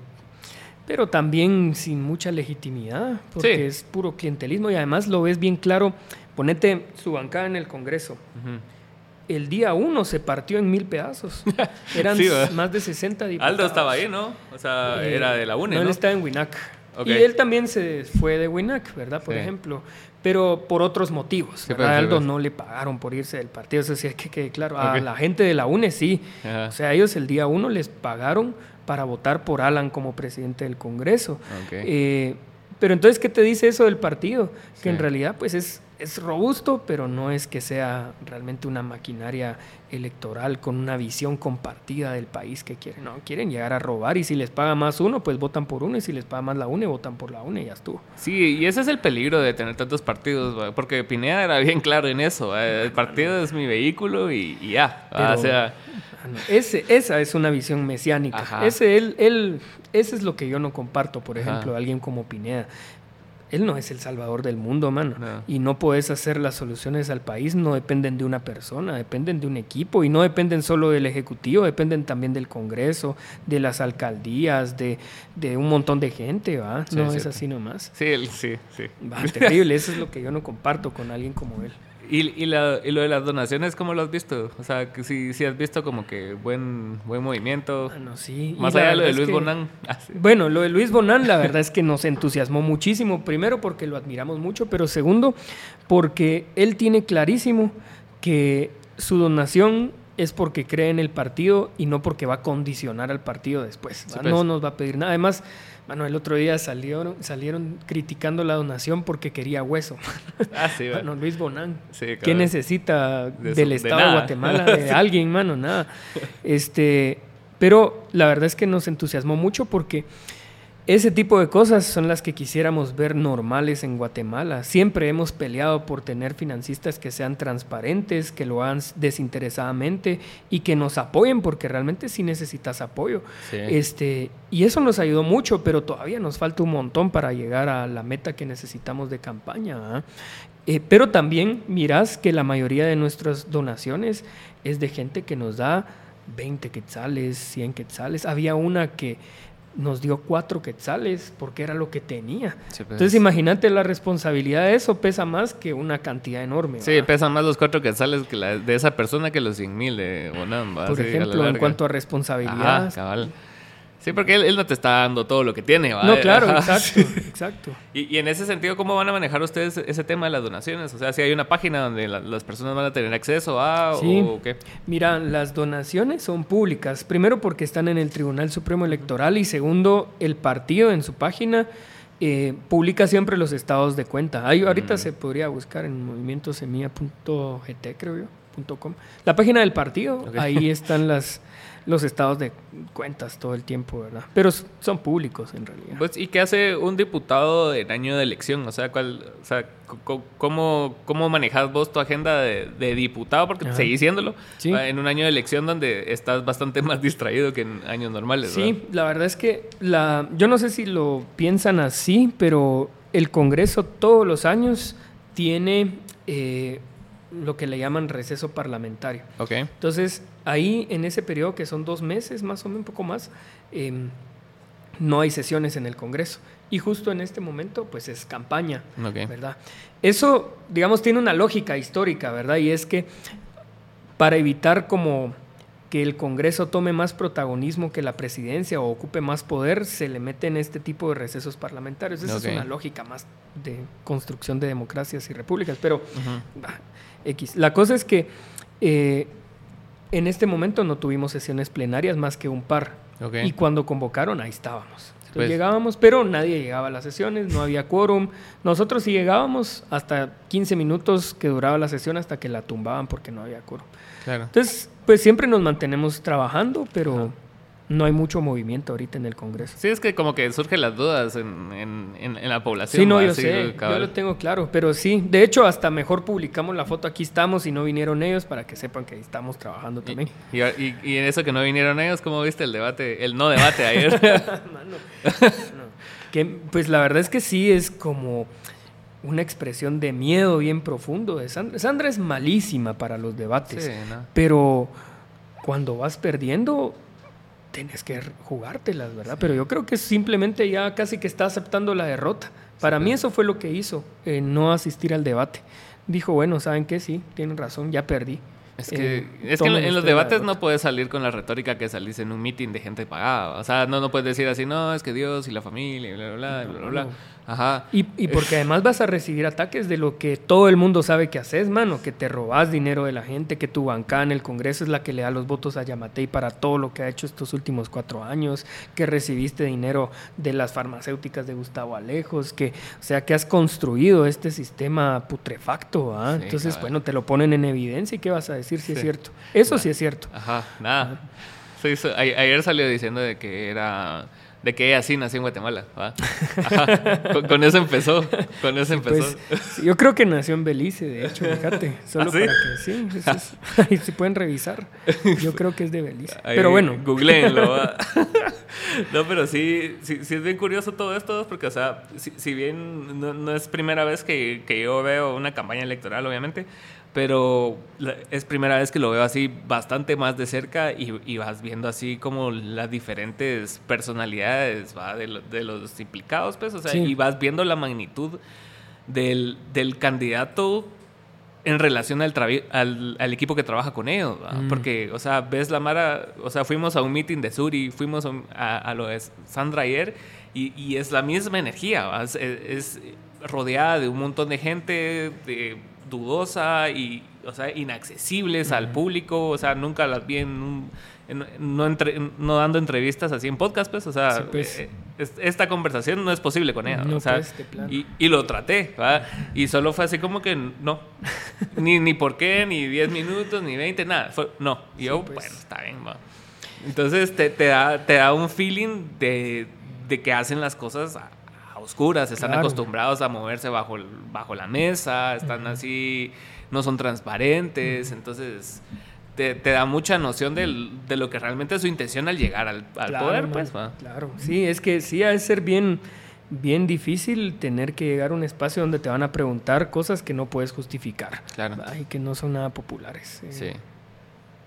pero también sin mucha legitimidad, porque Sí. es puro clientelismo y además lo ves bien claro. Ponete su bancada en el Congreso. Ujú. El día uno se partió en mil pedazos. (laughs) Eran más de 60 diputados. Aldo estaba ahí, ¿no? O sea, Eh, era de la UNE, no, ¿no? él estaba en WINAC. Y él también se fue de WINAC, ¿verdad? Por Sí. ejemplo. Pero por otros motivos. Sí, Aldo pues. no le pagaron por irse del partido. Eso sí, hay que quede claro. A la gente de la UNE sí. Ajá. O sea, ellos el día uno les pagaron para votar por Alan como presidente del Congreso. Eh, pero entonces, ¿qué te dice eso del partido? Que en realidad, pues es, es robusto, pero no es que sea realmente una maquinaria electoral con una visión compartida del país que quieren. No, quieren llegar a robar y si les paga más uno, pues votan por uno y si les paga más la UNE, votan por la UNE y ya estuvo. Sí, y ese es el peligro de tener tantos partidos, porque Pineda era bien claro en eso. El partido es mi vehículo y, y ya. o sea, Ah, Ese, esa es una visión mesiánica. Ajá. Ese, él, él, ese es lo que yo no comparto, por Ajá. ejemplo, alguien como Pineda. Él no es el salvador del mundo, mano. No. Y no puedes hacer las soluciones al país, no dependen de una persona, dependen de un equipo y no dependen solo del Ejecutivo, dependen también del Congreso, de las alcaldías, de, de un montón de gente, ¿va? Sí, no es es así nomás. sí, sí, sí. Va, terrible, (laughs) eso es lo que yo no comparto con alguien como él. ¿Y, y, la- y lo de las donaciones, cómo lo has visto? O sea, que sí, sí has visto como que buen, buen movimiento. Ah, no, sí. Más allá de lo de Luis que- Bonán. Ah, sí. Bueno, lo de Luis Bonán, la verdad es que nos entusiasmó muchísimo. Primero porque lo admiramos mucho, pero segundo porque él tiene clarísimo que su donación es porque cree en el partido y no porque va a condicionar al partido después. Pues. No nos va a pedir nada. Además, mano, el otro día salieron, salieron criticando la donación porque quería hueso. (laughs) Ah, sí, (laughs) Mano, Luis Bonán. Sí, ¿Qué cabrón. necesita De del su- de Estado de, nada. Guatemala? De (laughs) alguien, mano, nada. Este, pero la verdad es que nos entusiasmó mucho porque ese tipo de cosas son las que quisiéramos ver normales en Guatemala. Siempre hemos peleado por tener financistas que sean transparentes, que lo hagan desinteresadamente y que nos apoyen porque realmente sí necesitas apoyo. Sí. Este, y eso nos ayudó mucho, pero todavía nos falta un montón para llegar a la meta que necesitamos de campaña. ¿ah? Eh, pero también mirás que la mayoría de nuestras donaciones es de gente que nos da 20 quetzales, 100 quetzales. Había una que nos dio 4 quetzales porque era lo que tenía. Sí, pues. Entonces imagínate la responsabilidad de eso pesa más que una cantidad enorme. Sí, ¿va? pesan más los cuatro quetzales que la, de esa persona que los 100 mil de Bonam. ¿va? Por ejemplo, en cuanto a Ajá, responsabilidad. cabal. Sí, porque él, él no te está dando todo lo que tiene, ¿va? no, claro, Ajá. exacto, (laughs) exacto. Y, y en ese sentido, ¿cómo van a manejar ustedes ese tema de las donaciones? O sea, si hay una página donde la- las personas van a tener acceso a Sí. o qué. Mira, las donaciones son públicas. Primero porque están en el Tribunal Supremo Electoral y segundo, el partido en su página eh, publica siempre los estados de cuenta. Ahí ahorita Mm. se podría buscar en movimientosemilla.gt, creo yo, punto .com. La página del partido, ahí están las, (laughs) los estados de cuentas todo el tiempo, ¿verdad? Pero son públicos en realidad. Pues, ¿Y qué hace un diputado en año de elección? O sea, ¿cuál, o sea ¿cómo, cómo manejas vos tu agenda de, de diputado? Porque seguís siéndolo Sí. ¿va? en un año de elección donde estás bastante más (laughs) distraído que en años normales. Sí, ¿verdad? la verdad es que la, yo no sé si lo piensan así, pero el Congreso todos los años tiene eh, lo que le llaman receso parlamentario. Ok. Entonces, ahí en ese periodo, que son dos meses más o menos, un poco más, em, no hay sesiones en el Congreso. Y justo en este momento, pues es campaña, Ok. ¿verdad? Eso, digamos, tiene una lógica histórica, ¿verdad? Y es que para evitar como que el Congreso tome más protagonismo que la presidencia o ocupe más poder, se le meten este tipo de recesos parlamentarios. Esa es una lógica más de construcción de democracias y repúblicas. Pero. Bah, X. La cosa es que eh, en este momento no tuvimos sesiones plenarias más que un par. Y cuando convocaron, ahí estábamos. Pues- llegábamos, pero nadie llegaba a las sesiones, no había quórum. Nosotros sí llegábamos hasta 15 minutos que duraba la sesión hasta que la tumbaban porque no había quórum. Claro. Entonces, pues siempre nos mantenemos trabajando, pero no hay mucho movimiento ahorita en el Congreso. Sí, es que como que surgen las dudas en, en, en- en la población. Sí, no, yo sé, yo lo tengo claro, pero sí, de hecho hasta mejor publicamos la foto, aquí estamos y no vinieron ellos para que sepan que estamos trabajando también. Y, y- y en eso que no vinieron ellos, ¿cómo viste el debate? El no debate ayer. Mano, (laughs) no. (laughs) Que, pues la verdad es que sí es como una expresión de miedo bien profundo de Sandra. Sandra es malísima para los debates, sí, ¿no? pero cuando vas perdiendo tienes que jugártelas, ¿verdad? Pero yo creo que simplemente ya casi que está aceptando la derrota. Para mí eso fue lo que hizo, eh, no asistir al debate. Dijo, bueno, ¿saben qué? Sí, tienen razón, ya perdí. Es que, Eh, es que en, los debates no puedes salir con la retórica que salís en un meeting de gente pagada. O sea, no, no puedes decir así, no, es que Dios y la familia, y bla, bla, bla, bla, bla, bla. No. Ajá. Y, y porque además vas a recibir ataques de lo que todo el mundo sabe que haces, mano, que te robas dinero de la gente, que tu bancada en el Congreso es la que le da los votos a Yamatei para todo lo que ha hecho estos últimos cuatro años, que recibiste dinero de las farmacéuticas de Gustavo Alejos, que, o sea, que has construido este sistema putrefacto, ¿ah? Sí, Entonces, bueno, te lo ponen en evidencia y qué vas a decir si es cierto. Eso sí es cierto. Ajá, nada. Sí, ayer salió diciendo de que era... De que ella sí nació en Guatemala. ¿va? Ajá. Con, con eso empezó. Con eso empezó. Pues, yo creo que nació en Belice, de hecho, fíjate. (laughs) Solo ¿Ah, sí? para que sí, eso es- (laughs) ahí se pueden revisar. Yo creo que es de Belice. Ahí, Pero bueno, Googleenlo. ¿va? (laughs) no, pero sí, sí, sí es bien curioso todo esto, porque, o sea, si, si bien no, no es primera vez que, que yo veo una campaña electoral, obviamente, pero es primera vez que lo veo así bastante más de cerca y, y vas viendo así como las diferentes personalidades ¿va? De, lo- de los implicados, pues, o sea, Sí. y vas viendo la magnitud del, del candidato en relación al, al, al equipo que trabaja con ellos. Mm. porque, o sea, ves la Mara, o sea, fuimos a un meeting de Suri, fuimos a, a- a lo de Sandra ayer y, y es la misma energía, es, es rodeada de un montón de gente, de, dudosa y, o sea, inaccesibles al público, o sea, nunca las vi en un no, entre, no dando entrevistas así en podcast, pues, o sea, pues. eh, esta conversación no es posible con ella. No, o sea, pues, y, y lo traté, ¿va? Y solo fue así como que no, (laughs) ni, ni por qué, ni 10 minutos, ni 20, nada, fue no. Y yo, pues. bueno, está bien, va. Entonces te, te, da, te da un feeling de, de que hacen las cosas a oscuras, están Claro. acostumbrados a moverse bajo, bajo la mesa, están así, no son transparentes, entonces te, te da mucha noción del- de lo que realmente es su intención al llegar al, al Claro, poder, pues. Claro, sí, es que sí ha de ser bien, bien difícil tener que llegar a un espacio donde te van a preguntar cosas que no puedes justificar. Claro. ¿va? Y que no son nada populares. eh. Sí.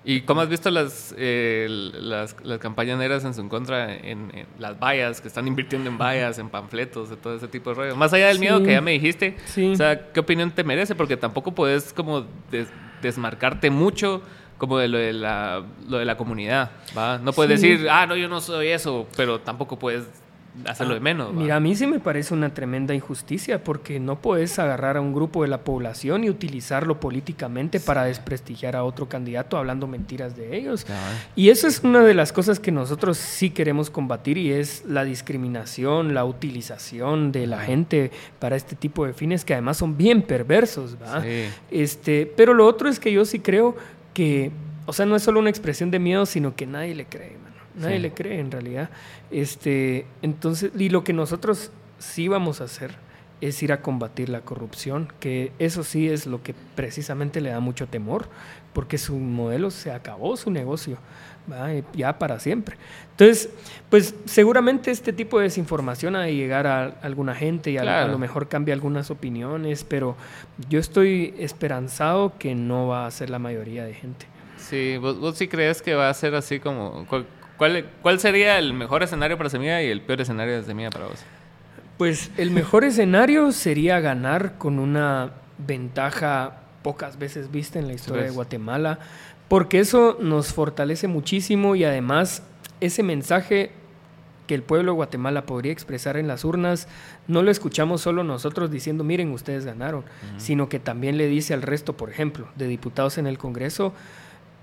¿Y cómo has visto las, eh, las, las campañas negras en su contra en, en las vallas, que están invirtiendo en vallas, en panfletos, de todo ese tipo de rollo? Más allá del Sí. miedo que ya me dijiste, Sí. o sea, ¿qué opinión te merece? Porque tampoco puedes como des- desmarcarte mucho como de lo de la, lo de la comunidad, ¿va? No puedes Sí. decir, ah, no, yo no soy eso, pero tampoco puedes hacerlo de menos, ¿va? Mira, a mí sí me parece una tremenda injusticia porque no puedes agarrar a un grupo de la población y utilizarlo políticamente para desprestigiar a otro candidato hablando mentiras de ellos. Cabal. Y eso es una de las cosas que nosotros sí queremos combatir y es la discriminación, la utilización de la gente para este tipo de fines que además son bien perversos, ¿va? Sí. Este, pero lo otro es que yo sí creo que, o sea, no es solo una expresión de miedo, sino que nadie le cree. Nadie Sí. le cree en realidad. Este, entonces, y lo que nosotros sí vamos a hacer es ir a combatir la corrupción, que eso sí es lo que precisamente le da mucho temor, porque su modelo se acabó, su negocio, ¿va? Eh, ya para siempre. Entonces, pues seguramente este tipo de desinformación ha de llegar a alguna gente y a, a lo mejor cambia algunas opiniones, pero yo estoy esperanzado que no va a ser la mayoría de gente. Sí, ¿vos, vos sí crees que va a ser así como... ¿cuál, sería el mejor escenario para Semilla y el peor escenario de Semilla para vos? Pues el mejor escenario sería ganar con una ventaja pocas veces vista en la historia de. Guatemala, porque eso nos fortalece muchísimo y además ese mensaje que el pueblo de Guatemala podría expresar en las urnas, no lo escuchamos solo nosotros diciendo, miren, ustedes ganaron, sino que también le dice al resto, por ejemplo, de diputados en el Congreso,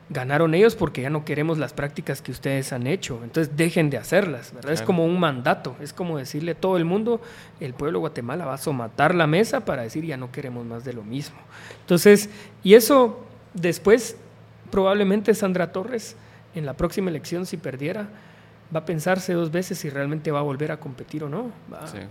ganaron ellos porque ya no queremos las prácticas que ustedes han hecho. Entonces dejen de hacerlas, ¿verdad? Es como un mandato, es como decirle a todo el mundo, el pueblo de Guatemala va a somatar la mesa para decir ya no queremos más de lo mismo. Entonces, y eso después probablemente Sandra Torres en la próxima elección si perdiera va a pensarse dos veces si realmente va a volver a competir o no.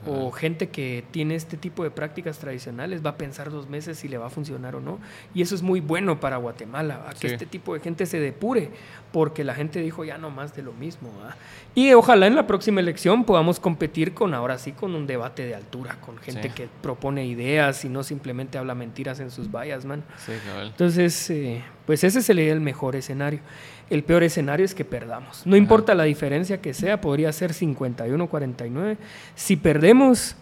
o gente que tiene este tipo de prácticas tradicionales va a pensar dos meses si le va a funcionar o no. Y eso es muy bueno para Guatemala, ¿va? que Sí. este tipo de gente se depure, porque la gente dijo ya no más de lo mismo. ¿va? Y ojalá en la próxima elección podamos competir con, ahora sí, con un debate de altura, con gente Sí. que propone ideas y no simplemente habla mentiras en sus vallas, man. Entonces, eh, pues ese sería el mejor escenario. El peor escenario es que perdamos. No importa la diferencia que sea, podría ser 51-49. Si perdemos,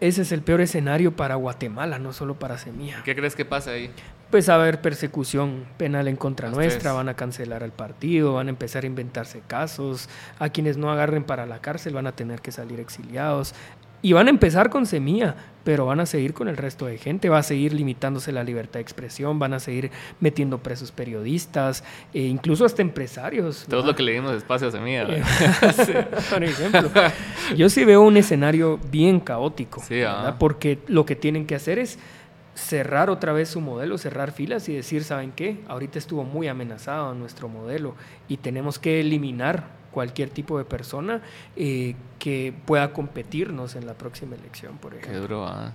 ese es el peor escenario para Guatemala, no solo para Semilla. ¿Qué crees que pasa ahí? Pues va a haber persecución penal en contra nuestra, van a cancelar al partido, van a empezar a inventarse casos, a quienes no agarren para la cárcel van a tener que salir exiliados. Y van a empezar con Semilla, pero van a seguir con el resto de gente, va a seguir limitándose la libertad de expresión, van a seguir metiendo presos periodistas, e incluso hasta empresarios. Todo ¿verdad? lo que le dimos espacio a Semilla. Eh. (laughs) (laughs) (laughs) Por ejemplo, yo sí veo un escenario bien caótico, Sí, ah. porque lo que tienen que hacer es cerrar otra vez su modelo, cerrar filas y decir, ¿saben qué? Ahorita estuvo muy amenazado nuestro modelo y tenemos que eliminar cualquier tipo de persona eh, que pueda competirnos en la próxima elección, por Qué ejemplo. duro, ah.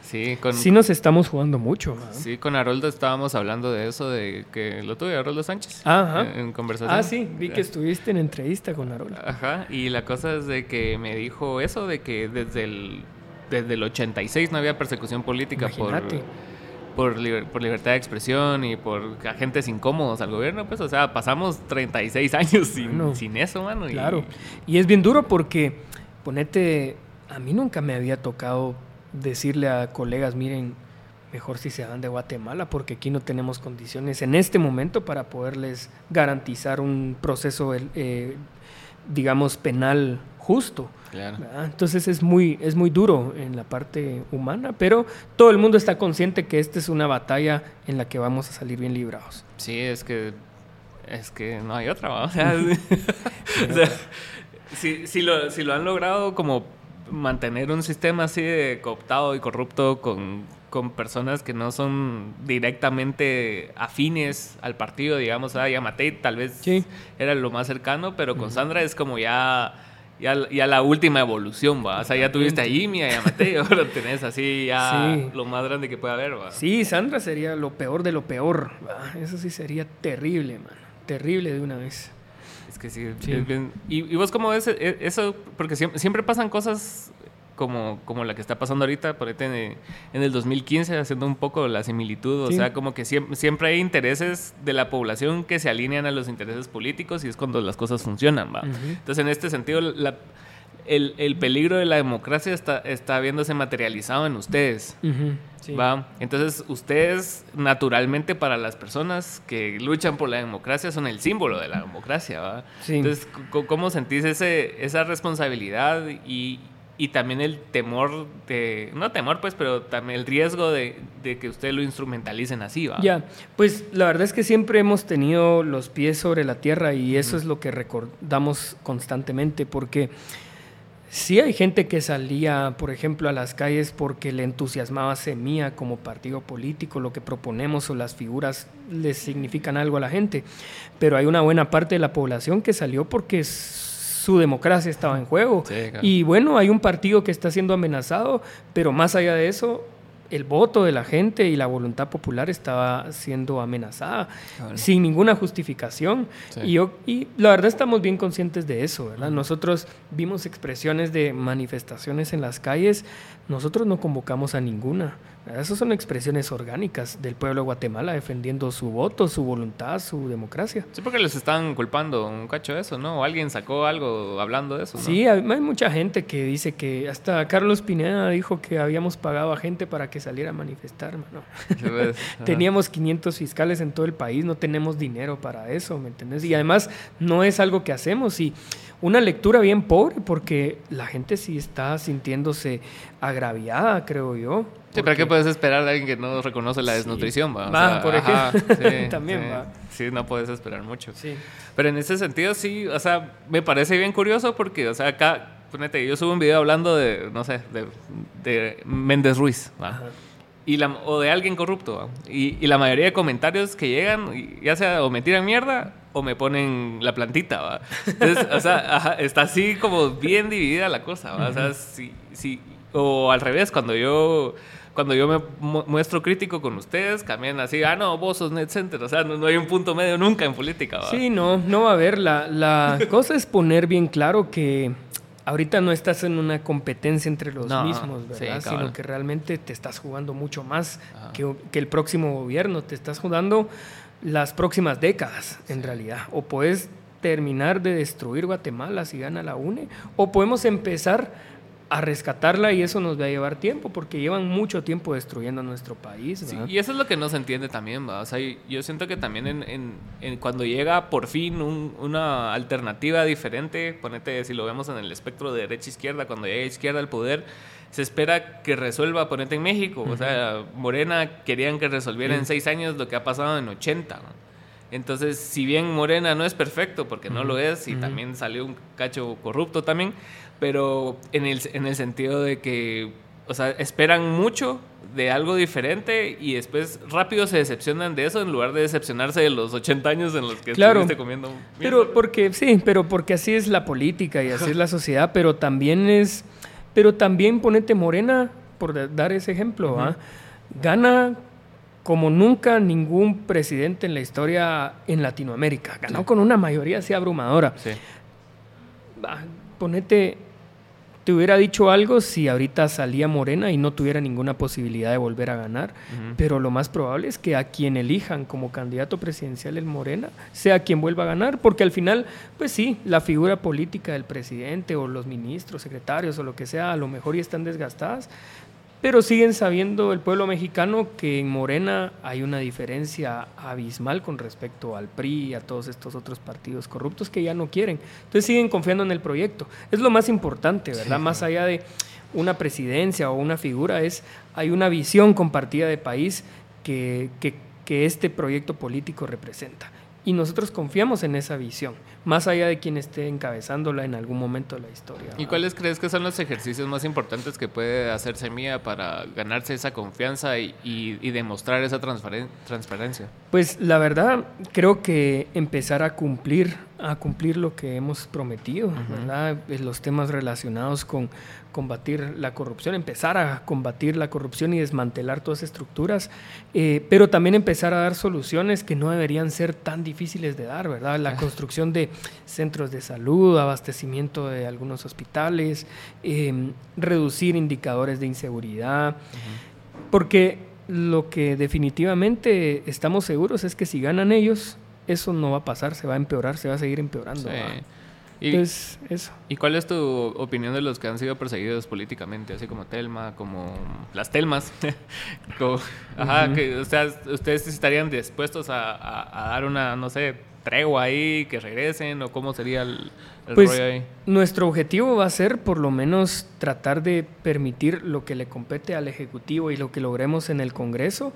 Sí, con, Sí nos estamos jugando mucho. sí, con Haroldo estábamos hablando de eso, de que lo tuve Haroldo Sánchez. Ajá. En, en conversación. Ah, sí, vi que estuviste en entrevista con Arola. Ajá, y la cosa es de que me dijo eso, de que desde el, desde el 86 no había persecución política Imagínate. por, liber- por libertad de expresión y por agentes incómodos al gobierno, pues, o sea, pasamos 36 (laughs) años sin, Bueno, sin eso, mano. y- Claro. Y es bien duro porque, ponete, a mí nunca me había tocado decirle a colegas, miren, mejor si se van de Guatemala porque aquí no tenemos condiciones en este momento para poderles garantizar un proceso eh, digamos, penal justo. Claro. Entonces es muy, es muy duro en la parte humana, pero todo el mundo está consciente que esta es una batalla en la que vamos a salir bien librados. Sí, es que es que no hay otra, ¿va? (laughs) O sea, (laughs) o sea, si, si lo, si lo han logrado como mantener un sistema así de cooptado y corrupto con, con personas que no son directamente afines al partido, digamos, a Yamatei tal vez Sí. era lo más cercano, pero con Sandra es como ya, ya, ya la última evolución, ¿va? O sea, ya tuviste a Jimmy, a Yamatei, ahora tenés así ya Sí. lo más grande que puede haber, ¿va? Sí, Sandra sería lo peor de lo peor. ¿verdad? Eso sí sería terrible, mano. Terrible de una vez. Es que sí, Sí. es bien- ¿Y, y vos cómo ves e- eso? Porque siempre, siempre pasan cosas como, como la que está pasando ahorita, por ahí en, el- en el 2015, haciendo un poco la similitud. O Sí. sea, como que siempre, siempre hay intereses de la población que se alinean a los intereses políticos y es cuando las cosas funcionan, ¿va? Ujú. Entonces, en este sentido, la- el, el peligro de la democracia está, está viéndose materializado en ustedes. Ujú, sí. ¿Va? Entonces, ustedes, naturalmente, para las personas que luchan por la democracia, son el símbolo de la democracia, ¿va? Sí. Entonces, ¿cómo sentís ese, esa responsabilidad y, y también el temor de, no temor, pues, pero también el riesgo de, de que ustedes lo instrumentalicen así, ¿va? Ya, pues la verdad es que siempre hemos tenido los pies sobre la tierra y eso es lo que recordamos constantemente porque sí hay gente que salía, por ejemplo, a las calles porque le entusiasmaba Semilla como partido político, lo que proponemos o las figuras les significan algo a la gente, pero hay una buena parte de la población que salió porque su democracia estaba en juego. Sí, claro. Y bueno, hay un partido que está siendo amenazado, pero más allá de eso, el voto de la gente y la voluntad popular estaba siendo amenazada Claro. sin ninguna justificación. Sí. Y, yo, y la verdad estamos bien conscientes de eso, ¿verdad? Nosotros vimos expresiones de manifestaciones en las calles, nosotros no convocamos a ninguna. Esas son expresiones orgánicas del pueblo de Guatemala defendiendo su voto, su voluntad, su democracia. Sí, porque les están culpando un cacho de eso, ¿no? O alguien sacó algo hablando de eso, ¿no? Sí, hay, hay mucha gente que dice que hasta Carlos Pineda dijo que habíamos pagado a gente para que saliera a manifestar, mano. (laughs) Teníamos 500 fiscales en todo el país, no tenemos dinero para eso, ¿me entendés? Y además no es algo que hacemos y una lectura bien pobre porque la gente sí está sintiéndose agraviada, creo yo. Sí, pero porque- ¿qué puedes esperar de alguien que no reconoce la desnutrición? Va, O Va, sea, por ajá, ejemplo. sí, (laughs) También sí. va. Sí, no puedes esperar mucho. Sí. Pero en ese sentido sí, o sea, me parece bien curioso porque, o sea, acá, ponete, yo subo un video hablando de, no sé, de, de Méndez Ruiz, ¿va? Ajá. Y la, o de alguien corrupto. Y, y la mayoría de comentarios que llegan, ya sea o me tiran mierda o me ponen la plantita, ¿va? Entonces, o sea, ajá, está así como bien dividida la cosa, ¿va? O sea, sí, sí, o al revés, cuando yo... Cuando yo me mu- muestro crítico con ustedes, cambian así, ah, no, vos sos net center. O sea, no, no hay un punto medio nunca en política. ¿va? Sí, no, no va a haber. La, la (laughs) cosa es poner bien claro que ahorita no estás en una competencia entre los No, mismos, ¿verdad? Sino que realmente te estás jugando mucho más que, que el próximo gobierno. Te estás jugando las próximas décadas, en realidad. O puedes terminar de destruir Guatemala si gana la UNE, o podemos empezar a rescatarla y eso nos va a llevar tiempo, porque llevan mucho tiempo destruyendo nuestro país. Sí, ¿verdad? y eso es lo que no se entiende también, ¿va? O sea, yo siento que también en, en- en cuando llega por fin un- una alternativa diferente, ponete, si lo vemos en el espectro de derecha-izquierda, cuando llega izquierda al poder, se espera que resuelva, ponete en México. O sea, Morena querían que resolviera en seis años lo que ha pasado en 80, ¿no? Entonces, si bien Morena no es perfecto, porque no lo es, y también salió un cacho corrupto también, pero en el, en el sentido de que, o sea, esperan mucho de algo diferente y después rápido se decepcionan de eso en lugar de decepcionarse de los 80 años en los que Claro. estuviste comiendo. Pero mierda. porque sí, pero porque así es la política y así es la sociedad, pero también es, pero también ponete Morena por da- dar ese ejemplo, ¿ah? gana como nunca ningún presidente en la historia en Latinoamérica, ganó con una mayoría así abrumadora. Sí. Va, ponete, te hubiera dicho algo si ahorita salía Morena y no tuviera ninguna posibilidad de volver a ganar, pero lo más probable es que a quien elijan como candidato presidencial el Morena sea quien vuelva a ganar, porque al final, pues sí, la figura política del presidente o los ministros, secretarios o lo que sea, a lo mejor ya están desgastadas, pero siguen sabiendo el pueblo mexicano que en Morena hay una diferencia abismal con respecto al PRI y a todos estos otros partidos corruptos que ya no quieren. Entonces siguen confiando en el proyecto. Es lo más importante, ¿verdad? Más allá de una presidencia o una figura, es hay una visión compartida de país que, que, que este proyecto político representa. Y nosotros confiamos en esa visión más allá de quien esté encabezándola en algún momento de la historia. ¿Y cuáles crees que son los ejercicios más importantes que puede hacer Semilla para ganarse esa confianza y, demostrar esa transparencia? Pues la verdad, creo que empezar a cumplir, a cumplir lo que hemos prometido, ¿verdad? Los temas relacionados con combatir la corrupción, empezar a combatir la corrupción y desmantelar todas esas estructuras, eh, pero también empezar a dar soluciones que no deberían ser tan difíciles de dar, ¿verdad? La construcción de centros de salud, abastecimiento de algunos hospitales, em, reducir indicadores de inseguridad, porque lo que definitivamente estamos seguros es que si ganan ellos, eso no va a pasar, se va a empeorar, se va a seguir empeorando. Y, eso. ¿Y cuál es tu opinión de los que han sido perseguidos políticamente, así como Telma, como las Telmas? (laughs) ajá, que, o sea, ¿ustedes estarían dispuestos a, a, dar una, no sé, tregua ahí, que regresen o cómo sería el, pues, rollo ahí? Nuestro objetivo va a ser por lo menos tratar de permitir lo que le compete al Ejecutivo y lo que logremos en el Congreso,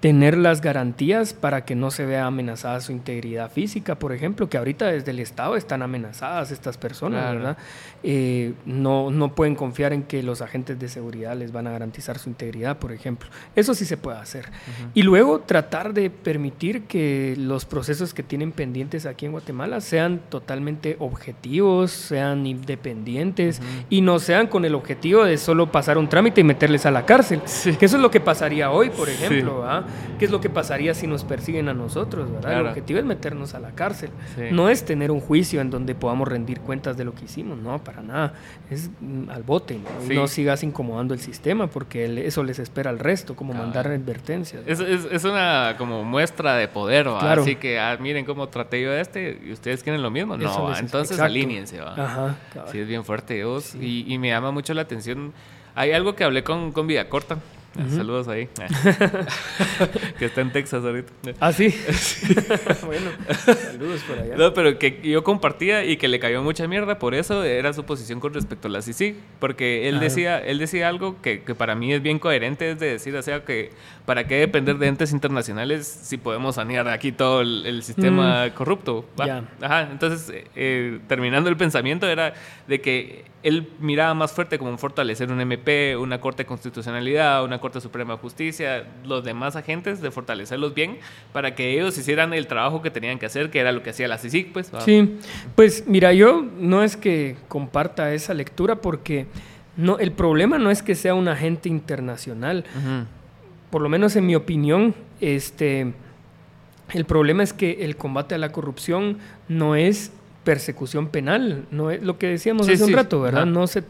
tener las garantías para que no se vea amenazada su integridad física, por ejemplo, que ahorita desde el Estado están amenazadas estas personas, ¿verdad? Eh, no, no pueden confiar en que los agentes de seguridad les van a garantizar su integridad, por ejemplo. Eso sí se puede hacer. Y luego tratar de permitir que los procesos que tienen pendientes aquí en Guatemala sean totalmente objetivos, sean independientes y no sean con el objetivo de solo pasar un trámite y meterles a la cárcel. Que eso es lo que pasaría hoy, por ejemplo. ¿ah? ¿Qué es lo que pasaría si nos persiguen a nosotros? ¿verdad? El objetivo es meternos a la cárcel. No es tener un juicio en donde podamos rendir cuentas de lo que hicimos, no, para nada. Es mm, al bote, ¿no? no sigas incomodando el sistema porque eso les espera al resto, como mandar advertencias. Es, es, una como muestra de poder, Claro. Así que ah, miren cómo traté yo a este y ustedes quieren lo mismo. No, entonces alíñense, ¿va? Ajá. Sí, es bien fuerte. y, y, me llama mucho la atención. Hay algo que hablé con, con Vida Corta Saludos ahí. (laughs) que está en Texas ahorita. Ah, sí. (laughs) bueno, saludos por allá. No, pero que yo compartía y que le cayó mucha mierda, por eso era su posición con respecto a la CICIG. Porque él decía, él decía algo que, que, para mí es bien coherente, es de decir, o sea, que para qué depender de entes internacionales si podemos sanear aquí todo el, sistema mm. corrupto. Ajá, entonces, eh, terminando el pensamiento, era de que él miraba más fuerte como fortalecer un MP, una Corte de Constitucionalidad, una Corte Suprema de Justicia, los demás agentes, de fortalecerlos bien para que ellos hicieran el trabajo que tenían que hacer, que era lo que hacía la CICIC, pues. Sí, pues mira, yo no es que comparta esa lectura porque no, el problema no es que sea un agente internacional. Por lo menos en mi opinión, este, el problema es que el combate a la corrupción no es persecución penal, no es lo que decíamos hace un rato, ¿verdad? No se,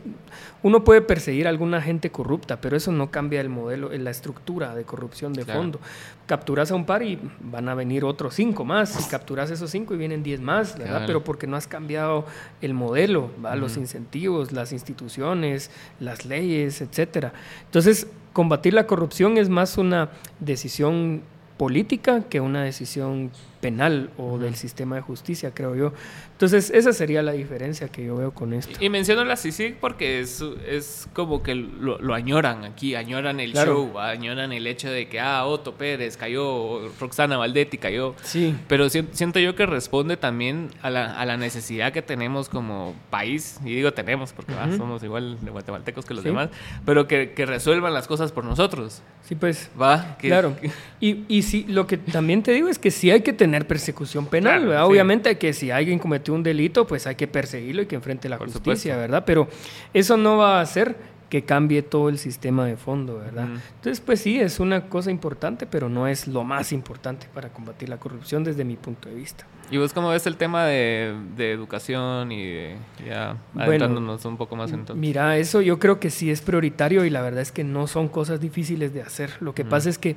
uno puede perseguir a alguna gente corrupta, pero eso no cambia el modelo, la estructura de corrupción de fondo. Capturas a un par y van a venir otros cinco más, y capturas esos cinco y vienen diez más, ¿verdad? Pero porque no has cambiado el modelo, los incentivos, las instituciones, las leyes, etcétera. Entonces, combatir la corrupción es más una decisión política que una decisión penal o del sistema de justicia, creo yo. Entonces, esa sería la diferencia que yo veo con esto. Y, menciono la CICIG porque es, es como que lo, añoran aquí, añoran el show, añoran el hecho de que, ah, Otto Pérez cayó, Roxana Valdetti cayó. Sí. Pero siento yo que responde también a la, a la necesidad que tenemos como país, y digo tenemos porque somos igual de guatemaltecos que los demás, pero que, que, resuelvan las cosas por nosotros. Sí, pues. Va. claro. (laughs) Y, y sí, lo que también te digo es que sí hay que tener persecución penal, Obviamente que si alguien cometió un delito, pues hay que perseguirlo y que enfrente la justicia, ¿verdad? Pero eso no va a hacer que cambie todo el sistema de fondo, ¿verdad? Entonces, pues sí, es una cosa importante, pero no es lo más importante para combatir la corrupción desde mi punto de vista. ¿Y vos cómo ves el tema de, educación y de, ya adentrándonos un poco más en todo? Mira, eso yo creo que sí es prioritario y la verdad es que no son cosas difíciles de hacer. Lo que pasa es que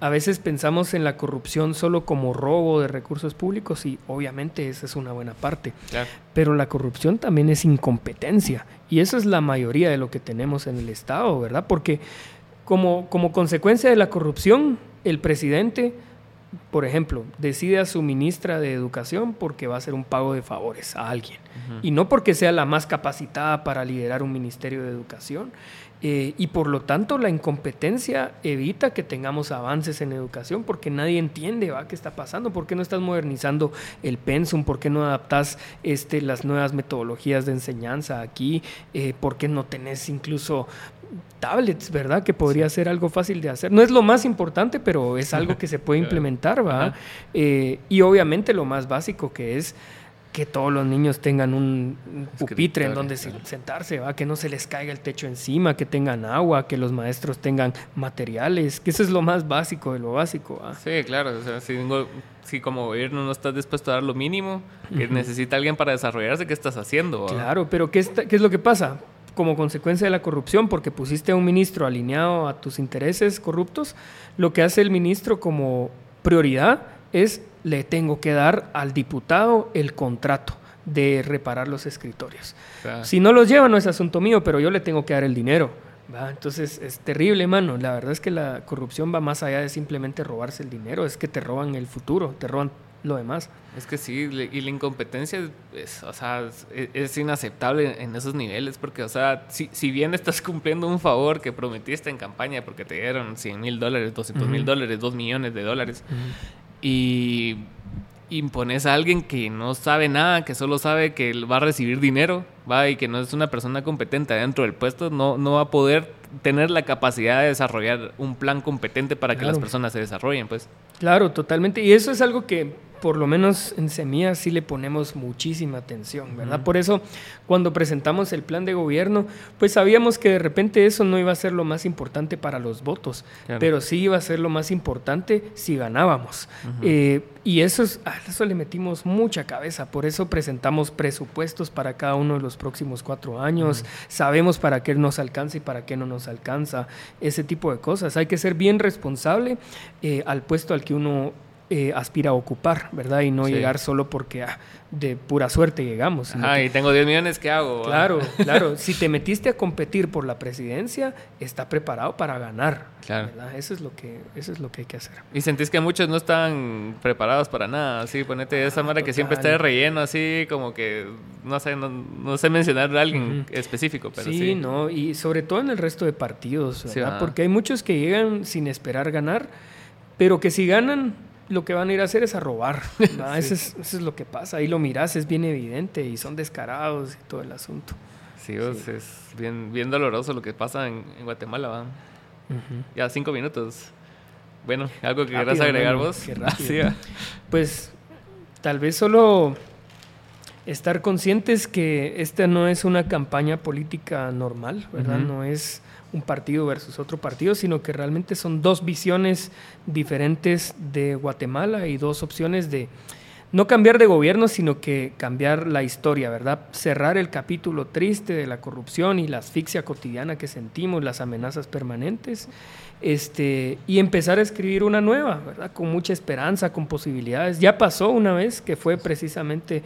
a veces pensamos en la corrupción solo como robo de recursos públicos y obviamente esa es una buena parte. Claro. Pero la corrupción también es incompetencia y eso es la mayoría de lo que tenemos en el Estado, ¿verdad? Porque como, como consecuencia de la corrupción, el presidente, por ejemplo, decide a su ministra de Educación porque va a hacer un pago de favores a alguien. Y no porque sea la más capacitada para liderar un ministerio de educación. Eh, y por lo tanto la incompetencia evita que tengamos avances en educación porque nadie entiende ¿va? qué está pasando, por qué no estás modernizando el pensum, por qué no adaptas este, las nuevas metodologías de enseñanza aquí, eh, por qué no tenés incluso tablets, ¿verdad? Que podría ser algo fácil de hacer. No es lo más importante, pero es algo que se puede (laughs) implementar, ¿va? Eh, y obviamente lo más básico que es que todos los niños tengan un pupitre en donde sentarse, ¿va? que no se les caiga el techo encima, que tengan agua, que los maestros tengan materiales, que eso es lo más básico de lo básico. ¿va? Sí, claro, o sea, si, si, como gobierno no estás dispuesto a dar lo mínimo, que necesita alguien para desarrollarse, ¿qué estás haciendo? Claro, pero ¿qué, ¿qué es lo que pasa? Como consecuencia de la corrupción, porque pusiste a un ministro alineado a tus intereses corruptos, lo que hace el ministro como prioridad es le tengo que dar al diputado el contrato de reparar los escritorios. Si no los lleva no es asunto mío, pero yo le tengo que dar el dinero. Entonces es terrible, mano. La verdad es que la corrupción va más allá de simplemente robarse el dinero, es que te roban el futuro, te roban lo demás. Es que sí, y la incompetencia es, o sea, es, inaceptable en esos niveles, porque, o sea, si, si, bien estás cumpliendo un favor que prometiste en campaña, porque te dieron 100 mil dólares, 200 mil dólares, 2 millones de dólares, y impones a alguien que no sabe nada, que solo sabe que va a recibir dinero, va y que no es una persona competente dentro del puesto, no, no va a poder tener la capacidad de desarrollar un plan competente para que las personas se desarrollen, pues. Claro, totalmente. Y eso es algo que por lo menos en Semillas sí le ponemos muchísima atención, ¿verdad? Por eso cuando presentamos el plan de gobierno, pues sabíamos que de repente eso no iba a ser lo más importante para los votos, pero sí iba a ser lo más importante si ganábamos. Eh, y eso, es, a eso le metimos mucha cabeza, por eso presentamos presupuestos para cada uno de los próximos cuatro años, sabemos para qué nos alcanza y para qué no nos alcanza, ese tipo de cosas. Hay que ser bien responsable eh, al puesto al que uno eh, aspira a ocupar, ¿verdad? Y no llegar solo porque ah, de pura suerte llegamos. Ah, y tengo 10 millones, ¿qué hago? Claro, (laughs) claro. si te metiste a competir por la presidencia, está preparado para ganar. Claro. Eso es lo que eso es lo que hay que hacer. Y sentís que muchos no están preparados para nada, así ponete esa manera que siempre está de relleno, así como que no sé, no, sé mencionar a alguien específico, pero sí, sí. no, y sobre todo en el resto de partidos, ¿verdad? Porque hay muchos que llegan sin esperar ganar, pero que si ganan lo que van a ir a hacer es a robar. (laughs) eso, es, lo que pasa. Ahí lo miras, es bien evidente y son descarados y todo el asunto. Sí, es bien, bien doloroso lo que pasa en, Guatemala. ¿va? Ya cinco minutos. Bueno, algo que quieras agregar vos. (laughs) pues tal vez solo estar conscientes que esta no es una campaña política normal, ¿verdad? No es un partido versus otro partido, sino que realmente son dos visiones diferentes de Guatemala y dos opciones de no cambiar de gobierno, sino que cambiar la historia, ¿verdad? Cerrar el capítulo triste de la corrupción y la asfixia cotidiana que sentimos, las amenazas permanentes este, y empezar a escribir una nueva, ¿verdad? Con mucha esperanza, con posibilidades. Ya pasó una vez que fue precisamente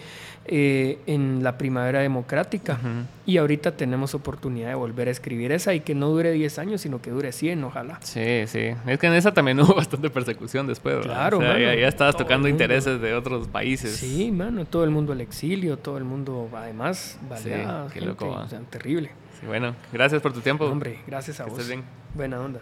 eh, en la primavera democrática y ahorita tenemos oportunidad de volver a escribir esa y que no dure 10 años, sino que dure 100, ojalá. Sí, sí. Es que en esa también (laughs) hubo bastante persecución después. Claro, ya, estabas tocando intereses de otros países. Sí, mano, todo el mundo al exilio, todo el mundo, además, baleado. qué loco. terrible. bueno, gracias por tu tiempo. Hombre, gracias a vos. Buena onda.